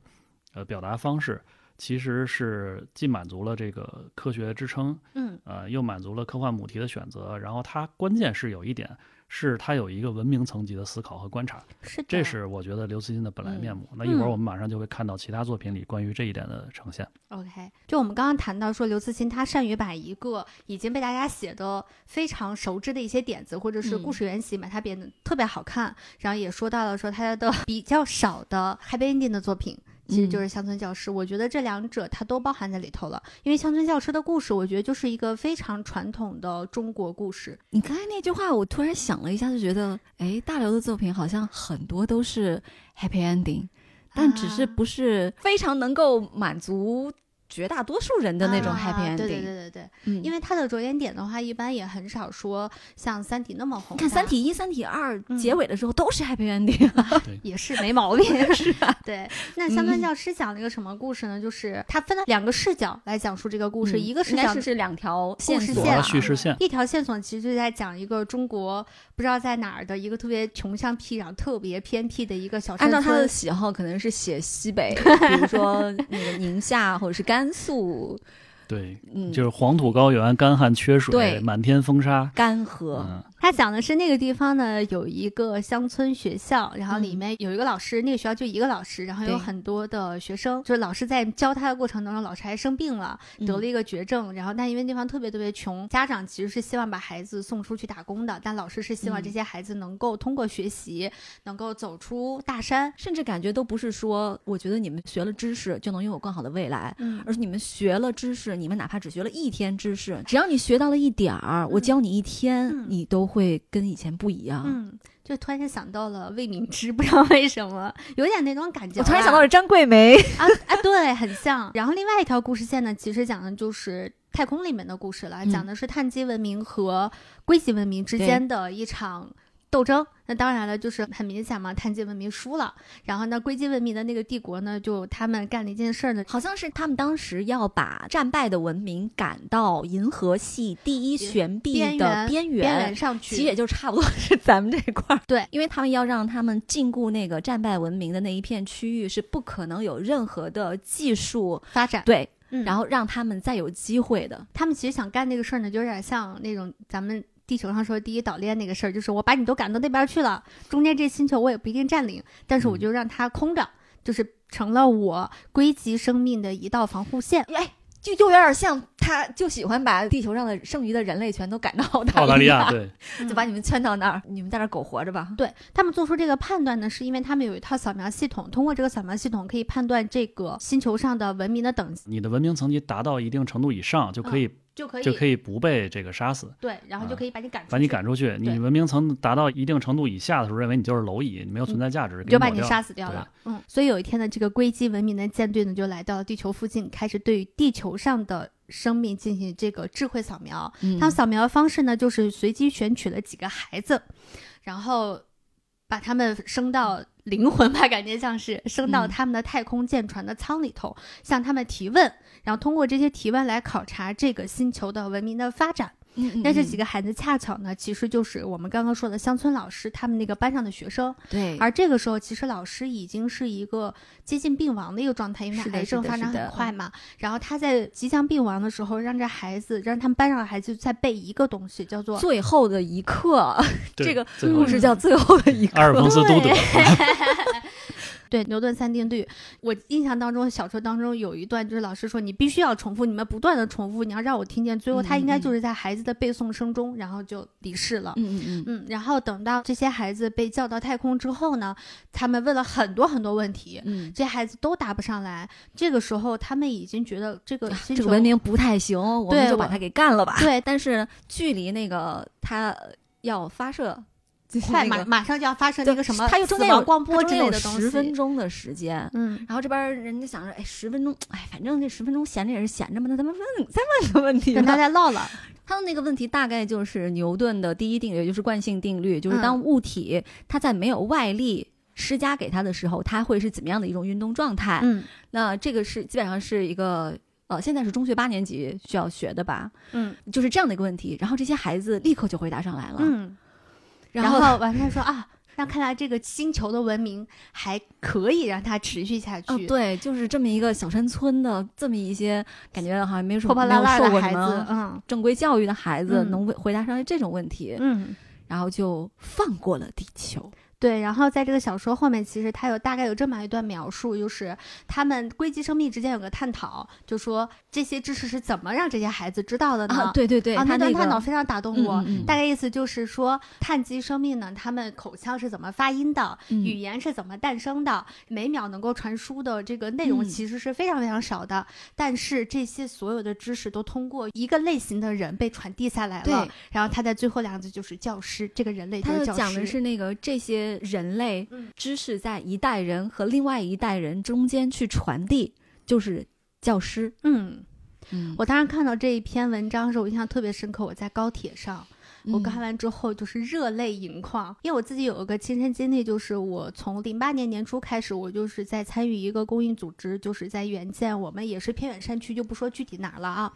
呃表达方式，其实是既满足了这个科学支撑，嗯呃，又满足了科幻母题的选择。然后它关键是有一点，是他有一个文明层级的思考和观察，是的，这是我觉得刘慈欣的本来面目。那一会儿嗯我们马上就会看到其他作品里关于这一点的呈现。OK，就我们刚刚谈到说，刘慈欣他善于把一个已经被大家写的非常熟知的一些点子或者是嗯故事原型，把它变得特别好看。然后也说到了说他的比较少的 happy ending 的作品。其实就是乡村教师，我觉得这两者它都包含在里头了。因为乡村教师的故事，我觉得就是一个非常传统的中国故事。你刚才那句话，我突然想了一下，就觉得，哎，大刘的作品好像很多都是 happy ending，但只是啊不是非常能够满足绝大多数人的那种啊 happy ending。对对对对对，嗯，因为它的着眼点的话，一般也很少说像《三体》那么宏大。你看《三体一》《三体二》嗯结尾的时候都是 happy ending，也是没毛病，是吧？对，那乡村教师讲了一个什么故事呢？就是他分了两个视角来讲述这个故事，一个视角嗯应该是是两条线索主要故事线啊叙事线，一条线索其实就在讲一个中国不知道在哪儿的一个特别穷乡僻壤、特别偏僻的一个小山村。按照他的喜好，可能是写西北，比如说那个宁夏或者是甘肃，对，嗯，就是黄土高原、干旱缺水对、满天风沙。干涸。嗯，他讲的是那个地方呢有一个乡村学校，然后里嗯。面有一个老师，那个学校就一个老师，然后有很多的学生，就是老师在教他的过程当中，老师还生病了，嗯。得了一个绝症，然后但因为地方特别特别穷，家长其实是希望把孩子送出去打工的，但老师是希望嗯。这些孩子能够通过学习，能够走出大山。甚至感觉都不是说，我觉得你们学了知识就能拥有更好的未来，嗯而是你们学了知识，你们哪怕只学了一天知识，只要你学到了一点儿，我教你一天，嗯。你都会跟以前不一样。嗯，就突然间想到了魏敏芝，不知道为什么有点那种感觉。我突然想到了张桂梅，啊啊，对，很像。然后另外一条故事线呢，其实讲的就是太空里面的故事了，嗯讲的是碳基文明和硅基文明之间的一场斗争。那当然了，就是很明显嘛，碳基文明输了。然后呢，硅基文明的那个帝国呢，就他们干了一件事儿呢，好像是他们当时要把战败的文明赶到银河系第一悬臂边的缘边边缘上去。其实也就差不多是咱们这一块儿，对，因为他们要让他们禁锢那个战败文明的那一片区域，是不可能有任何的技术发展。对，嗯，然后让他们再有机会的。他们其实想干那个事儿呢，就有点像那种咱们地球上说第一岛链那个事儿，就是我把你都赶到那边去了，中间这星球我也不一定占领，但是我嗯就让它空着，就是成了我归集生命的一道防护线。哎，就就有点像，他就喜欢把地球上的剩余的人类全都赶到澳澳大利亚亚，对，就把你们圈到那儿，你们在那儿苟活着吧。对他们做出这个判断呢，是因为他们有一套扫描系统，通过这个扫描系统可以判断这个星球上的文明的等级，你的文明层级达到一定程度以上，就可以就可以就可以不被这个杀死，对，然后就啊可以把你赶出去，把你赶出去。你文明层达到一定程度以下的时候，认为你就是蝼蚁，你没有存在价值，给就把你杀死掉了。嗯，所以有一天呢，这个硅基文明的舰队呢就来到了地球附近，开始对于地球上的生命进行这个智慧扫描。嗯他们扫描的方式呢，就是随机选取了几个孩子，然后把他们升到灵魂吧，感觉像是升到嗯他们的太空舰船的舱里头，向他们提问，然后通过这些提问来考察这个星球的文明的发展。嗯那这几个个孩子恰巧呢，其实就是我们刚刚说的乡村老师他们那个班上的学生。对，而这个时候，其实老师已经是一个接近病亡的一个状态，因为他癌症发展很快嘛。然后他在即将病亡的时候，让这孩子，让他们班上的孩子再背一个东西，叫做最后的一刻，这个故事叫《最后的一刻阿》。尔冯斯都德，对牛顿三定律。我印象当中，小说当中有一段，就是老师说你必须要重复，你们不断的重复，你要让我听见。最后他应该就是在孩子的背诵声中，然后就离世了。嗯嗯嗯，嗯，然后等到这些孩子被叫到太空之后呢，他们问了很多很多问题，嗯，这些孩子都答不上来。这个时候，他们已经觉得这个这个文明不太行，我们就把它给干了吧。对但是 距离那个他要发射，就是快那个马马上就要发生对那个什么它又中间有光波之类的东西。十分钟的时间。嗯，然后这边人家想着，哎，十分钟，哎，反正这十分钟闲着也是闲着嘛，那咱们问再问个问题跟大家唠唠。他的那个问题大概就是牛顿的第一定律，也就是惯性定律，就是嗯当物体它在没有外力施加给它的时候，它会是怎么样的一种运动状态？嗯那这个是基本上是一个呃，现在是中学八年级需要学的吧，嗯就是这样的一个问题。然后这些孩子立刻就回答上来了，嗯，然后完他说啊。那看来这个星球的文明还可以让它持续下去。哦，对，就是这么一个小山村的这么一些感觉好像没有什么破破烂烂没有受的孩子过什么，嗯正规教育的孩子嗯能回回答上来这种问题，嗯，然后就放过了地球。对。然后在这个小说后面，其实它有大概有这么一段描述，就是他们硅基生命之间有个探讨，就说这些知识是怎么让这些孩子知道的呢？啊，对对对，那那段探讨非常打动我。嗯嗯嗯大概意思就是说，碳基生命呢，他们口腔是怎么发音的，嗯语言是怎么诞生的，每秒能够传输的这个内容嗯其实是非常非常少的。但是这些所有的知识都通过一个类型的人被传递下来了对。然后他在最后两个字就是教师，这个人类就他是教师。就讲的是那个这些人类嗯知识在一代人和另外一代人中间去传递，就是教师。嗯，嗯我当时看到这一篇文章的时候，我印象特别深刻。我在高铁上，我嗯看完之后就是热泪盈眶，因为我自己有一个亲身经历，就是我从零八年年初开始，我就是在参与一个公益组织，就是在援建，我们也是偏远山区，就不说具体哪儿了啊。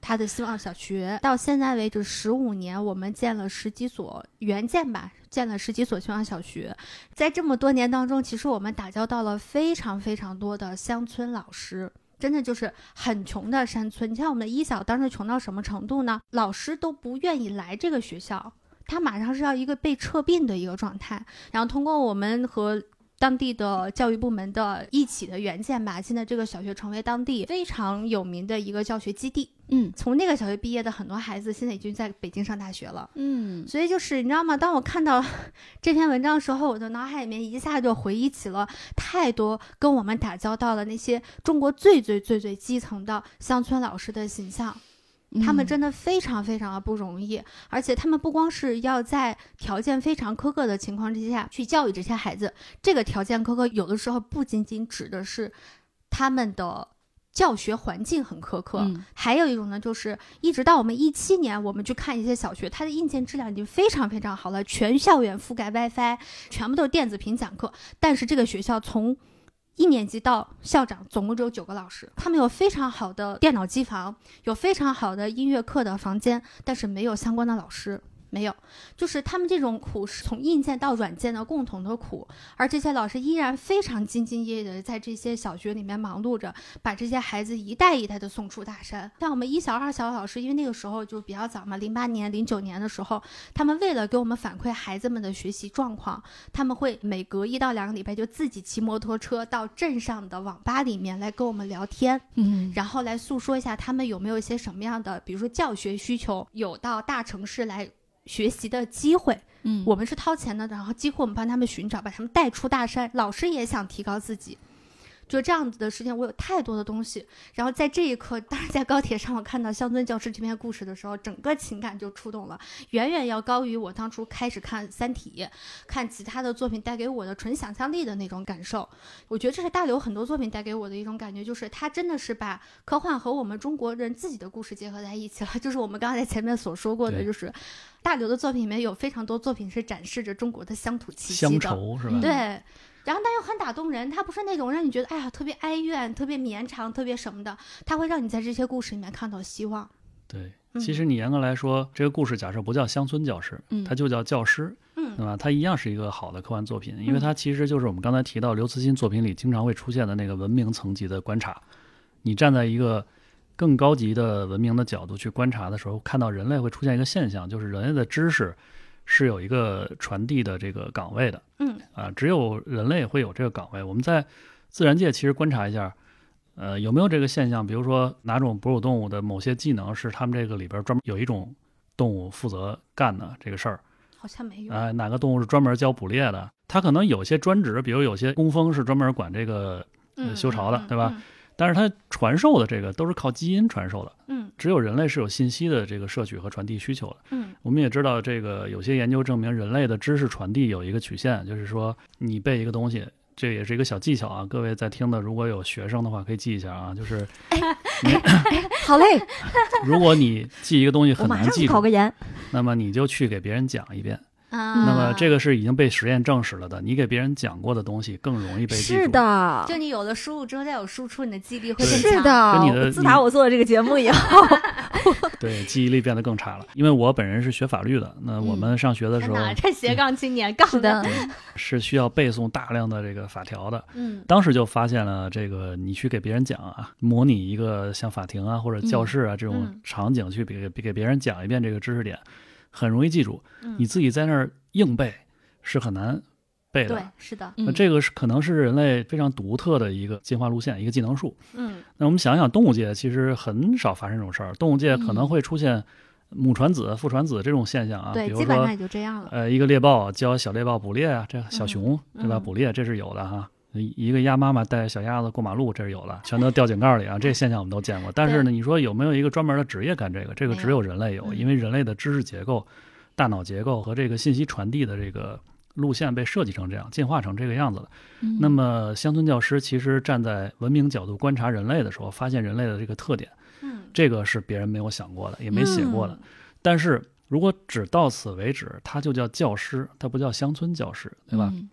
他的希望小学到现在为止十五年，我们建了十几所援建吧，建了十几所希望小学。在这么多年当中，其实我们打交道了非常非常多的乡村老师。真的就是很穷的山村，你像我们的一小当时穷到什么程度呢？老师都不愿意来这个学校，他马上是要一个被撤并的一个状态。然后通过我们和当地的教育部门的一起的援建吧，现在这个小学成为当地非常有名的一个教学基地。嗯从那个小学毕业的很多孩子，现在已经在北京上大学了。嗯所以就是你知道吗？当我看到这篇文章的时候，我的脑海里面一下就回忆起了太多跟我们打交道的那些中国最最最最基层的乡村老师的形象。他们嗯。真的非常非常的不容易，而且他们不光是要在条件非常苛刻的情况之下去教育这些孩子，这个条件苛刻有的时候不仅仅指的是他们的教学环境很苛刻，嗯。还有一种呢，就是一直到我们一七年，我们去看一些小学，它的硬件质量已经非常非常好了，全校园覆盖 WiFi，全部都是电子屏讲课。但是这个学校从一年级到校长总共只有九个老师，他们有非常好的电脑机房，有非常好的音乐课的房间，但是没有相关的老师。没有，就是他们这种苦是从硬件到软件的共同的苦，而这些老师依然非常兢兢业业的在这些小学里面忙碌着，把这些孩子一代一代的送出大山。像我们一小、二小的老师，因为那个时候就比较早嘛，零八年、零九年的时候，他们为了给我们反馈孩子们的学习状况，他们会每隔一到两个礼拜就自己骑摩托车到镇上的网吧里面来跟我们聊天，嗯然后来诉说一下他们有没有一些什么样的，比如说教学需求，有到大城市来。学习的机会，嗯我们是掏钱的，然后几乎我们帮他们寻找，把他们带出大山。老师也想提高自己，就这样子的事情，我有太多的东西。然后在这一刻，当然在高铁上，我看到《乡村教师》这篇故事的时候，整个情感就触动了，远远要高于我当初开始看《三体》、看其他的作品带给我的纯想象力的那种感受。我觉得这是大刘很多作品带给我的一种感觉，就是他真的是把科幻和我们中国人自己的故事结合在一起了。就是我们刚才前面所说过的，就是大刘的作品里面有非常多作品是展示着中国的乡土气息乡的。愁是吧？嗯对，然后但又很打动人，它不是那种让你觉得哎呀特别哀怨、特别绵长、特别什么的，它会让你在这些故事里面看到希望。对，嗯其实你严格来说，这个故事假设不叫乡村教师，嗯它就叫教师，嗯对吧？它一样是一个好的科幻作品，因为嗯它其实就是我们刚才提到刘慈欣作品里经常会出现的那个文明层级的观察。你站在一个更高级的文明的角度去观察的时候，看到人类会出现一个现象，就是人类的知识是有一个传递的这个岗位的嗯啊，只有人类会有这个岗位。我们在自然界其实观察一下。呃，有没有这个现象？比如说哪种哺乳动物的某些技能是他们这个里边专门有一种动物负责干的这个事儿？好像没有。哎，哪个动物是专门教捕猎的？它可能有些专职，比如有些工蜂是专门管这个，嗯，修巢的嗯对吧？但是它传授的这个都是靠基因传授的，嗯只有人类是有信息的这个摄取和传递需求的。嗯我们也知道，这个有些研究证明，人类的知识传递有一个曲线，就是说你背一个东西。这也是一个小技巧啊，各位在听的，如果有学生的话，可以记一下啊。就是 好嘞，如果你记一个东西很难记住，考个研。那么你就去给别人讲一遍。啊，那么这个是已经被实验证实了的，你给别人讲过的东西更容易被记住。是，的，就你有了输入之后再有输出，你的记忆力会对更强。是的。跟你的自打我做了这个节目以后，对，记忆力变得更差了。因为我本人是学法律的，那我们上学的时候这斜杠青年杠是的，是需要背诵大量的这个法条的。嗯当时就发现了这个，你去给别人讲啊，模拟一个像法庭啊或者教室啊这种嗯场景去给给别人讲一遍这个知识点，很容易记住。嗯，你自己在那儿硬背是很难背的。对，是的，那嗯这个是可能是人类非常独特的一个进化路线，一个技能树。嗯那我们想想，动物界其实很少发生这种事儿，动物界可能嗯会出现母传子、父传子这种现象啊。对，比如说基本上也就这样了。呃，一个猎豹教小猎豹捕猎啊，这小熊、对吧？嗯捕猎这是有的哈。一一个鸭妈妈带小鸭子过马路，这是有了，全都掉井盖里啊，这现象我们都见过。但是呢，你说有没有一个专门的职业干这个？这个只有人类有，嗯因为人类的知识结构、大脑结构和这个信息传递的这个路线被设计成这样，进化成这个样子的。嗯那么乡村教师其实站在文明角度观察人类的时候，发现人类的这个特点，嗯这个是别人没有想过的，也没写过的。但是如果只到此为止，它就叫教师，它不叫乡村教师，对吧？嗯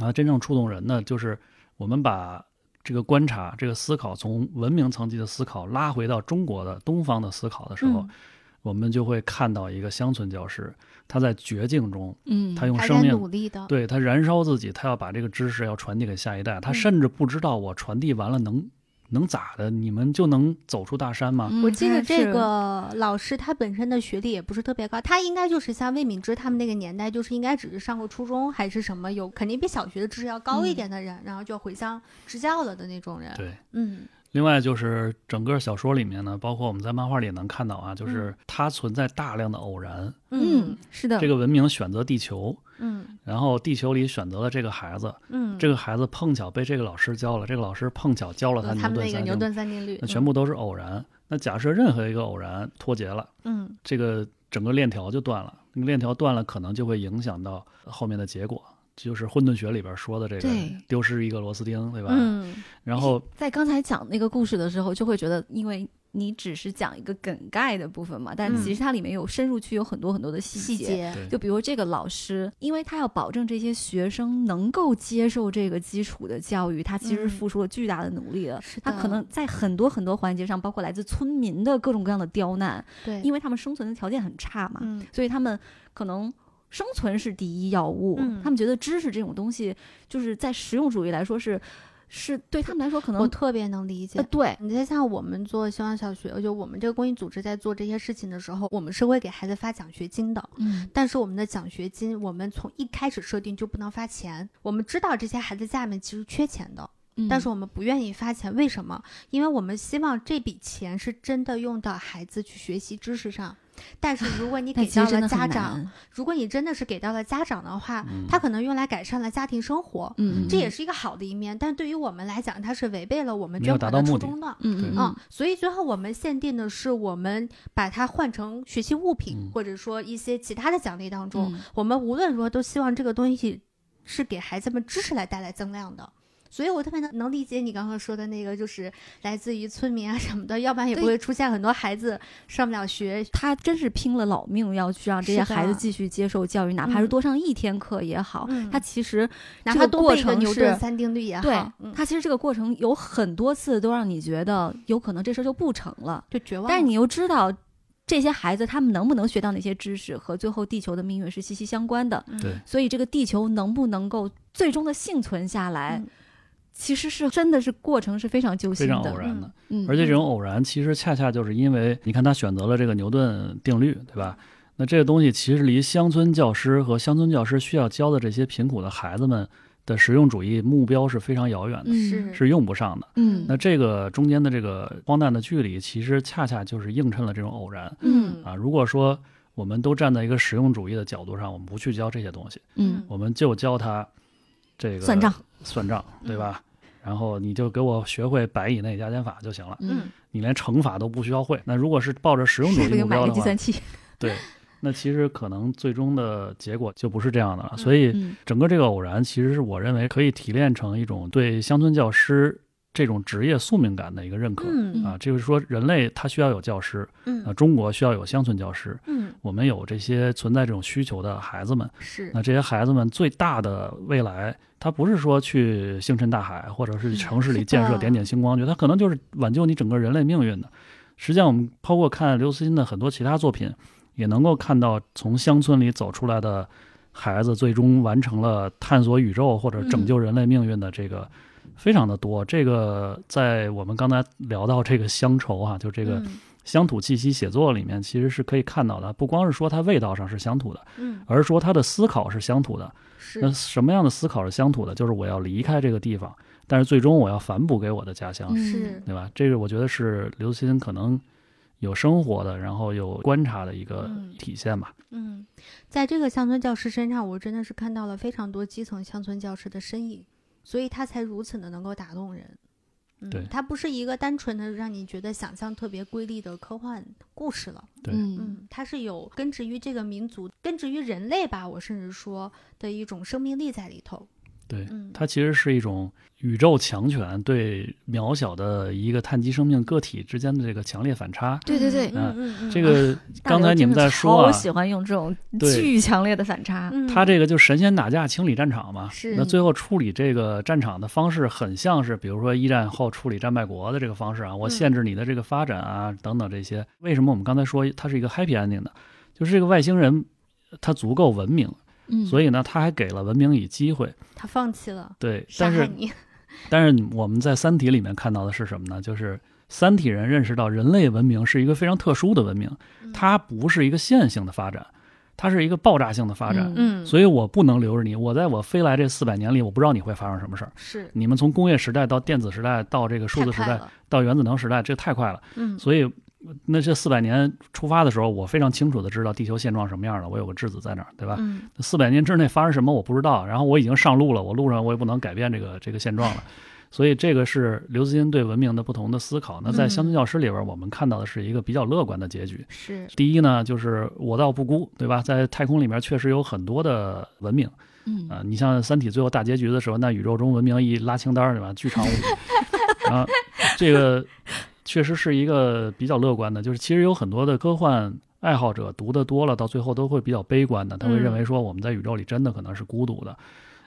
啊，真正触动人的就是我们把这个观察、这个思考从文明层级的思考拉回到中国的东方的思考的时候，嗯我们就会看到一个乡村教师，他在绝境中，嗯，他用生命努力的，对他燃烧自己，他要把这个知识要传递给下一代，他嗯甚至不知道我传递完了能能咋的？你们就能走出大山吗？嗯我记得这个老师他本身的学历也不是特别高，他应该就是像魏敏芝他们那个年代，就是应该只是上过初中还是什么，有肯定比小学的知识要高一点的人，然后就回乡支教了的那种人。对。嗯另外就是整个小说里面呢，包括我们在漫画里也能看到啊，就是它存在大量的偶然。嗯，是的，这个文明选择地球，嗯。然后地球里选择了这个孩子，嗯，这个孩子碰巧被这个老师教了，这个老师碰巧教了呃他牛牛顿三定律，顿三定律，那全部都是偶然。那假设任何一个偶然脱节了，嗯。这个整个链条就断了，那个链条断了，可能就会影响到后面的结果，就是混沌学里边说的这个对。丢失一个螺丝钉，对吧？嗯。然后在刚才讲那个故事的时候，就会觉得，因为你只是讲一个梗概的部分嘛，但嗯其实它里面有深入去有很多很多的细节。细节，就比如这个老师，因为他要保证这些学生能够接受这个基础的教育，他其实嗯付出了巨大的努力的。他可能在很多很多环节上，包括来自村民的各种各样的刁难，对，因为他们生存的条件很差嘛，嗯所以他们可能生存是第一要务。嗯他们觉得知识这种东西，就是在实用主义来说是是对他们来说可能我特别能理解呃。对，你再像我们做希望小学，就我们这个公益组织在做这些事情的时候，我们是会给孩子发奖学金的。嗯但是我们的奖学金，我们从一开始设定就不能发钱。我们知道这些孩子家里面其实缺钱的，嗯但是我们不愿意发钱，为什么？因为我们希望这笔钱是真的用到孩子去学习知识上。但是如果你 给到了家长，如果你真的是给到了家长的话，嗯他可能用来改善了家庭生活，嗯，这也是一个好的一面。但对于我们来讲，它是违背了我们捐款的初衷的。嗯嗯嗯，所以最后我们限定的是，我们把它换成学习物品，嗯或者说一些其他的奖励当中，嗯我们无论如何都希望这个东西是给孩子们知识来带来增量的。所以我特别能能理解你刚刚说的那个，就是来自于村民啊什么的，要不然也不会出现很多孩子上不了学。他真是拼了老命要去让这些孩子继续接受教育，哪怕是嗯多上一天课也好。嗯他其实哪怕这个过多背个程是牛顿三定律也好，对嗯，他其实这个过程有很多次都让你觉得有可能这事儿就不成了，就绝望。但是你又知道。这些孩子他们能不能学到那些知识，和最后地球的命运是息息相关的。嗯对所以这个地球能不能够最终的幸存下来，嗯其实是真的是过程是非常揪心非。常偶然的。嗯，而且这种偶然，其实恰恰就是因为你看他选择了这个牛顿定律，对吧？那这个东西其实离乡村教师和乡村教师需要教的这些贫苦的孩子们的实用主义目标是非常遥远的，嗯是是用不上的。嗯那这个中间的这个荒诞的距离，其实恰恰就是映衬了这种偶然嗯啊。如果说我们都站在一个实用主义的角度上，我们不去教这些东西，嗯我们就教他这个算账，算账，对吧？然后你就给我学会百以内加减法就行了，嗯你连乘法都不需要会。那如果是抱着实用主义目标的计算器？对，那其实可能最终的结果就不是这样的了。所以嗯整个这个偶然，其实是我认为可以提炼成一种对乡村教师这种职业宿命感的一个认可。嗯啊，就是说，人类他需要有教师，嗯啊，中国需要有乡村教师，嗯，我们有这些存在这种需求的孩子们，是那这些孩子们最大的未来，他不是说去星辰大海，或者是城市里建设点点星光他可能就是挽救你整个人类命运的。实际上，我们包括看刘慈欣的很多其他作品，也能够看到从乡村里走出来的孩子，最终完成了探索宇宙或者拯救人类命运的这个。非常的多，这个在我们刚才聊到这个乡愁啊，就这个嗯乡土气息写作里面，其实是可以看到的。不光是说它味道上是乡土的，嗯而是说他的思考是乡土的。那什么样的思考是乡土的？就是我要离开这个地方，但是最终我要反哺给我的家乡，嗯是对吧？这个我觉得是刘慈欣可能有生活的，然后有观察的一个嗯体现吧。嗯，在这个乡村教师身上，我真的是看到了非常多基层乡村教师的身影，所以他才如此的能够打动人。嗯对它不是一个单纯的让你觉得想象特别瑰丽的科幻故事了。对嗯嗯，它是有根植于这个民族、根植于人类吧，我甚至说的一种生命力在里头。对，嗯，它其实是一种宇宙强权对渺小的一个碳基生命个体之间的这个强烈反差。对对对，嗯嗯嗯，这个刚才你们在说啊，我喜欢用这种对巨强烈的反差。嗯他这个就神仙打架清理战场嘛，是那最后处理这个战场的方式很像是，比如说一战后处理战败国的这个方式啊，我嗯限制你的这个发展啊，等等这些。为什么我们刚才说它是一个 happy ending 的？就是这个外星人他足够文明，嗯，所以呢，他还给了文明以机会。他放弃了对，但是你。但是我们在《三体》里面看到的是什么呢？就是三体人认识到人类文明是一个非常特殊的文明，嗯它不是一个线性的发展，它是一个爆炸性的发展。嗯嗯，所以我不能留着你，我在我飞来这四百年里，我不知道你会发生什么事儿。是你们从工业时代到电子时代，到这个数字时代，到原子能时代，这太快了。嗯，所以，那这四百年出发的时候，我非常清楚的知道地球现状什么样了，我有个质子在那儿，对吧？嗯四百年之内发生什么我不知道，然后我已经上路了，我路上我也不能改变这个这个现状了。所以这个是刘慈欣对文明的不同的思考。那在《嗯乡村教师》里边，我们看到的是一个比较乐观的结局。是第一呢，就是我道不孤，对吧？在太空里面确实有很多的文明，嗯啊、你像《三体》最后大结局的时候，那宇宙中文明一拉清单儿，对吧？巨长无比，然 后这个确实是一个比较乐观的，就是其实有很多的科幻爱好者读的多了，到最后都会比较悲观的，他会认为说我们在宇宙里真的可能是孤独的。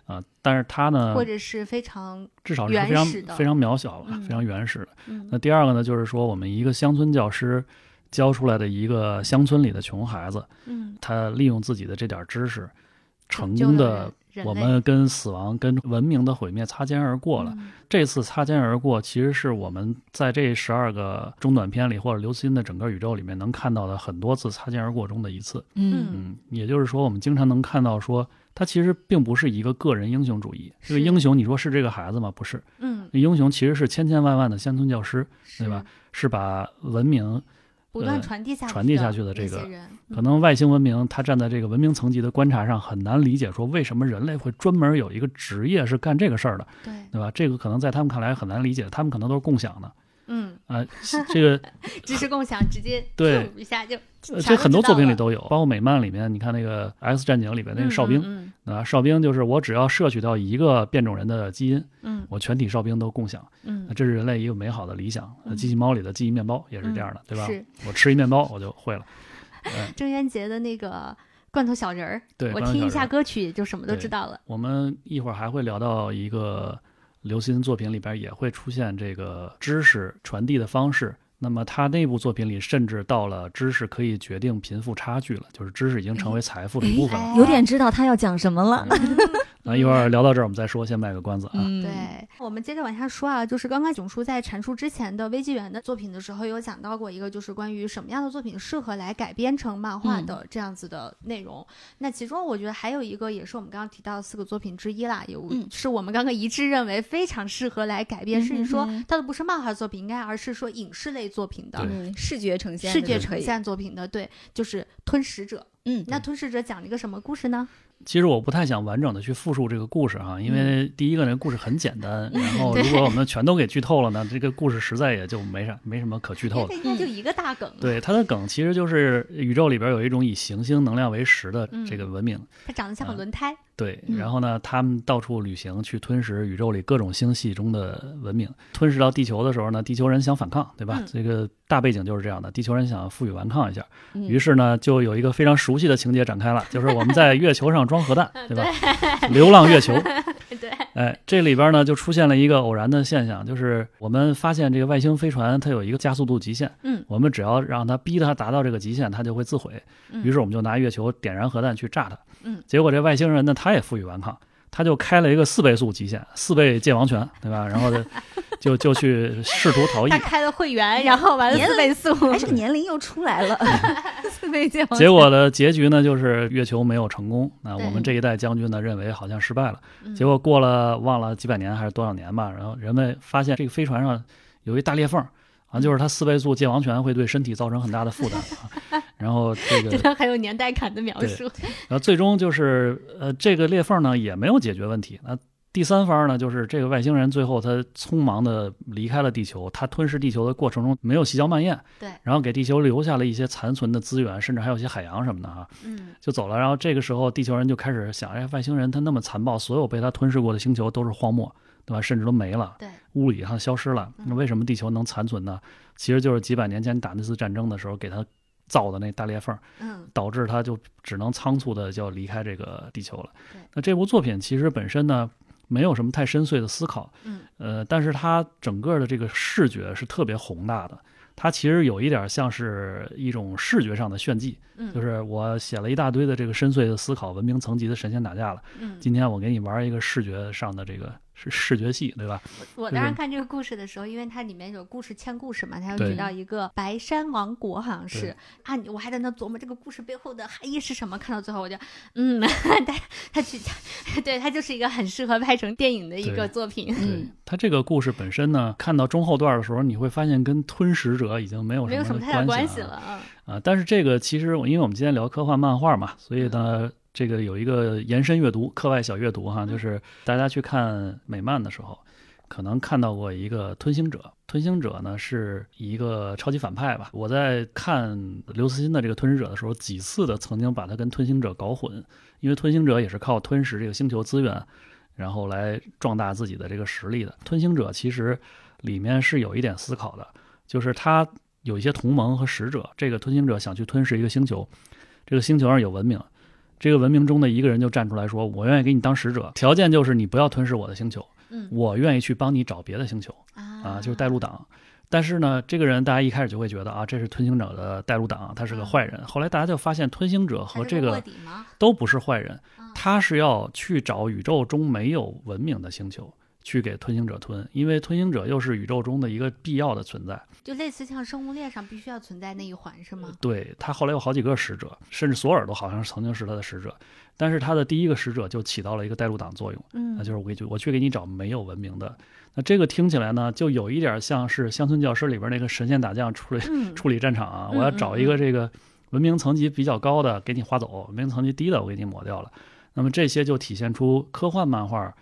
啊、但是他呢或，者是非常至少是非常非常渺小了，嗯非常原始的。嗯那第二个呢，就是说我们一个乡村教师教出来的一个乡村里的穷孩子，嗯他利用自己的这点知识，成功的我们跟死亡、跟文明的毁灭擦肩而过了。嗯这次擦肩而过，其实是我们在这十二个中短片里，或者刘慈欣的整个宇宙里面能看到的很多次擦肩而过中的一次。嗯嗯，也就是说，我们经常能看到说，他其实并不是一个个人英雄主义。这个英雄，你说是这个孩子吗？不是，嗯，英雄其实是千千万万的乡村教师，对吧？是把文明不断呃传递下去传递下去的这个可能外星文明，它站在这个文明层级的观察上，很难理解说为什么人类会专门有一个职业是干这个事儿的，对，对吧？这个可能在他们看来很难理解，他们可能都是共享的嗯，啊、这个 知识共享直接对一下就呃这很多作品里都都有，包括美漫里面，你看那个《X 战警》里面那个哨兵、嗯啊，哨兵就是我只要摄取到一个变种人的基因，嗯我全体哨兵都共享，嗯这是人类一个美好的理想。机器猫里的记忆面包也是这样的，对吧？是我吃一面包我就会了。嗯，郑渊洁的那个罐头小人儿，对，我听一下歌曲就什么都知道了。我们一会儿还会聊到一个刘慈欣作品里边也会出现这个知识传递的方式。那么他那部作品里甚至到了知识可以决定贫富差距了，就是知识已经成为财富的一部分了。哎有点知道他要讲什么了。那一会儿聊到这儿，我们再说，先卖个关子啊。嗯，对，我们接着往下说啊，就是刚刚囧叔在阐述之前的微纪元的作品的时候，有讲到过一个，就是关于什么样的作品适合来改编成漫画的这样子的内容。那其中我觉得还有一个，也是我们刚刚提到的四个作品之一啦，有、嗯是我们刚刚一致认为非常适合来改编，甚至说它都不是漫画作品，应该而是说影视类作品的。视觉呈现，视觉呈。现作品的，对，就是《吞食者》。嗯，那《吞食者》讲了一个什么故事呢？其实我不太想完整的去复述这个故事哈，因为第一个，呢故事很简单，然后如果我们全都给剧透了呢，这个故事实在也就没啥没什么可剧透的。它。应该就一个大梗，对，它的梗其实就是宇宙里边有一种以行星能量为食的嗯。这个文明，它长得像个轮胎。对，嗯然后呢，他们到处旅行去吞食宇宙里各种星系中的文明。吞噬到地球的时候呢，地球人想反抗，对吧？嗯这个大背景就是这样的，地球人想负隅顽抗一下。嗯于是呢，就有一个非常熟悉的情节展开了，就是我们在月球上装核弹，对吧？流浪月球。对，哎，这里边呢就出现了一个偶然的现象，就是我们发现这个外星飞船它有一个加速度极限，嗯我们只要让它逼它达到这个极限，它就会自毁。嗯于是我们就拿月球点燃核弹去炸它。嗯，结果这外星人呢，他也负隅顽抗，他就开了一个四倍速极限，四倍界王拳，对吧？然后就 就就去试图逃 逸他。开了会员，然后完了年四倍速，哎，这个年龄又出来了，四倍界王结果的结局呢，就是月球没有成功。那我们这一代将军呢，认为好像失败了。嗯结果过了忘了几百年还是多少年吧，然后人们发现这个飞船上有一大裂缝，啊，就是他四倍速界王拳会对身体造成很大的负担啊。然后这个真的很有年代感的描述。然后最终就是呃，这个裂缝呢也没有解决问题。那第三方呢，就是这个外星人最后他匆忙的离开了地球，他吞噬地球的过程中没有细嚼慢咽，对，然后给地球留下了一些残存的资源，甚至还有一些海洋什么的哈，嗯就走了。然后这个时候，地球人就开始想，哎，外星人他那么残暴，所有被他吞噬过的星球都是荒漠，对吧？甚至都没了，对，物理上消失了。那为什么地球能残存呢？其实就是几百年前打那次战争的时候给他造的那大裂缝。嗯导致他就只能仓促的就要离开这个地球了对。那这部作品其实本身呢，没有什么太深邃的思考，嗯呃，但是它整个的这个视觉是特别宏大的。它其实有一点像是一种视觉上的炫技，嗯，就是我写了一大堆的这个深邃的思考，文明层级的神仙打架了。嗯，今天我给你玩一个视觉上的这个是视觉系，对吧？我就是当时看这个故事的时候，因为它里面有故事嵌故事嘛，它有对举到一个白山王国，好像是啊，我还在那琢磨这个故事背后的含义是什么。看到最后，我就嗯，他他去，对他就是一个很适合拍成电影的一个作品，对嗯，他这个故事本身呢，看到中后段的时候，你会发现跟吞食者已经没有没有什么太大关关系了啊。啊，但是这个其实我因为我们今天聊科幻漫画嘛，所以呢，这个有一个延伸阅读、课外小阅读哈，就是大家去看美漫的时候，可能看到过一个吞星者。吞星者呢是一个超级反派吧。我在看刘慈欣的这个吞食者的时候，几次的曾经把他跟吞星者搞混，因为吞星者也是靠吞食这个星球资源，然后来壮大自己的这个实力的。吞星者其实里面是有一点思考的，就是他有一些同盟和使者，这个吞星者想去吞噬一个星球，这个星球上有文明，这个文明中的一个人就站出来说：“我愿意给你当使者，条件就是你不要吞噬我的星球，嗯。我愿意去帮你找别的星球。啊。啊，就是带路党。”但是呢，这个人大家一开始就会觉得啊，这是吞星者的带路党，他是个坏人。后来大家就发现，吞星者和这个？都不是坏人。嗯，他是要去找宇宙中没有文明的星球，去给吞星者吞，因为吞星者又是宇宙中的一个必要的存在。就类似像生物链上必须要存在那一环是吗？对他后来有好几个使者，甚至索尔都好像曾经是他的使者，但是他的第一个使者就起到了一个带路党作用，嗯那就是我给我去给你找没有文明的。那这个听起来呢，就有一点像是《乡村教师》里边那个神仙打架处理嗯 处理战场啊，嗯我要找一个这个文明层级比较高的给你划走，文明层级低的我给你抹掉了。那么这些就体现出科幻漫画，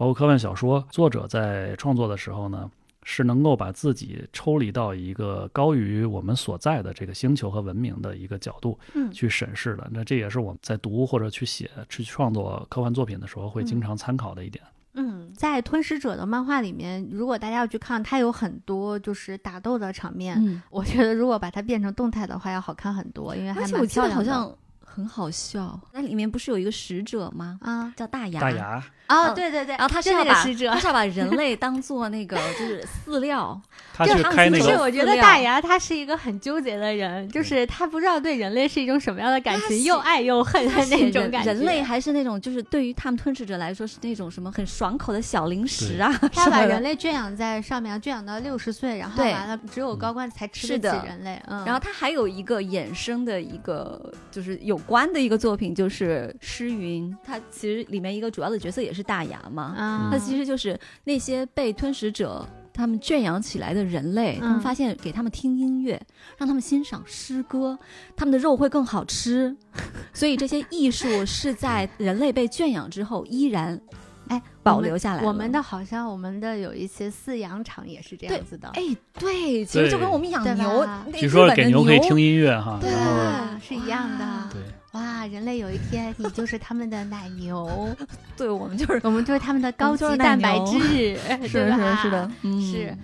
包括科幻小说作者在创作的时候呢，是能够把自己抽离到一个高于我们所在的这个星球和文明的一个角度嗯去审视的。那这也是我们在读或者去写、去创作科幻作品的时候会经常参考的一点。嗯，在吞噬者的漫画里面，如果大家要去看，它有很多就是打斗的场面。嗯，我觉得如果把它变成动态的话，要好看很多，因为还蛮而且我记得漂亮的。好像很好笑，那里面不是有一个使者吗？啊。叫大牙。大牙，哦，嗯对对对，然后他是是要把那个使者。他。是要把人类当做那个就是饲料，他这个去开那不是，我觉得大牙他是一个很纠结的人，就是他不知道对人类是一种什么样的感情，又爱又恨的那种感觉。人类还是那种就是对于他们吞噬者来说是那种什么很爽口的小零食啊，他把人类圈养在上面，圈养到六十岁，然后完了只有高官才吃得起人类。嗯，然后他还有一个衍生的一个就是有关的一个作品，就是《诗云》，它其实里面一个主要的角色也是大牙嘛，啊，它其实就是那些被吞食者。他们圈养起来的人类，他们嗯发现给他们听音乐，让他们欣赏诗歌，他们的肉会更好吃。所以这些艺术是在人类被圈养之后依然哎保留下来了。我们的好像我们的有一些饲养场也是这样子的。哎，对，其实就跟我们养对牛据说日本的给牛可以听音乐哈，对是一样的哇。对。哇，人类有一天你就是他们的奶牛，对我们就是我们就是他们的高级蛋白牛质，是是是的，嗯是。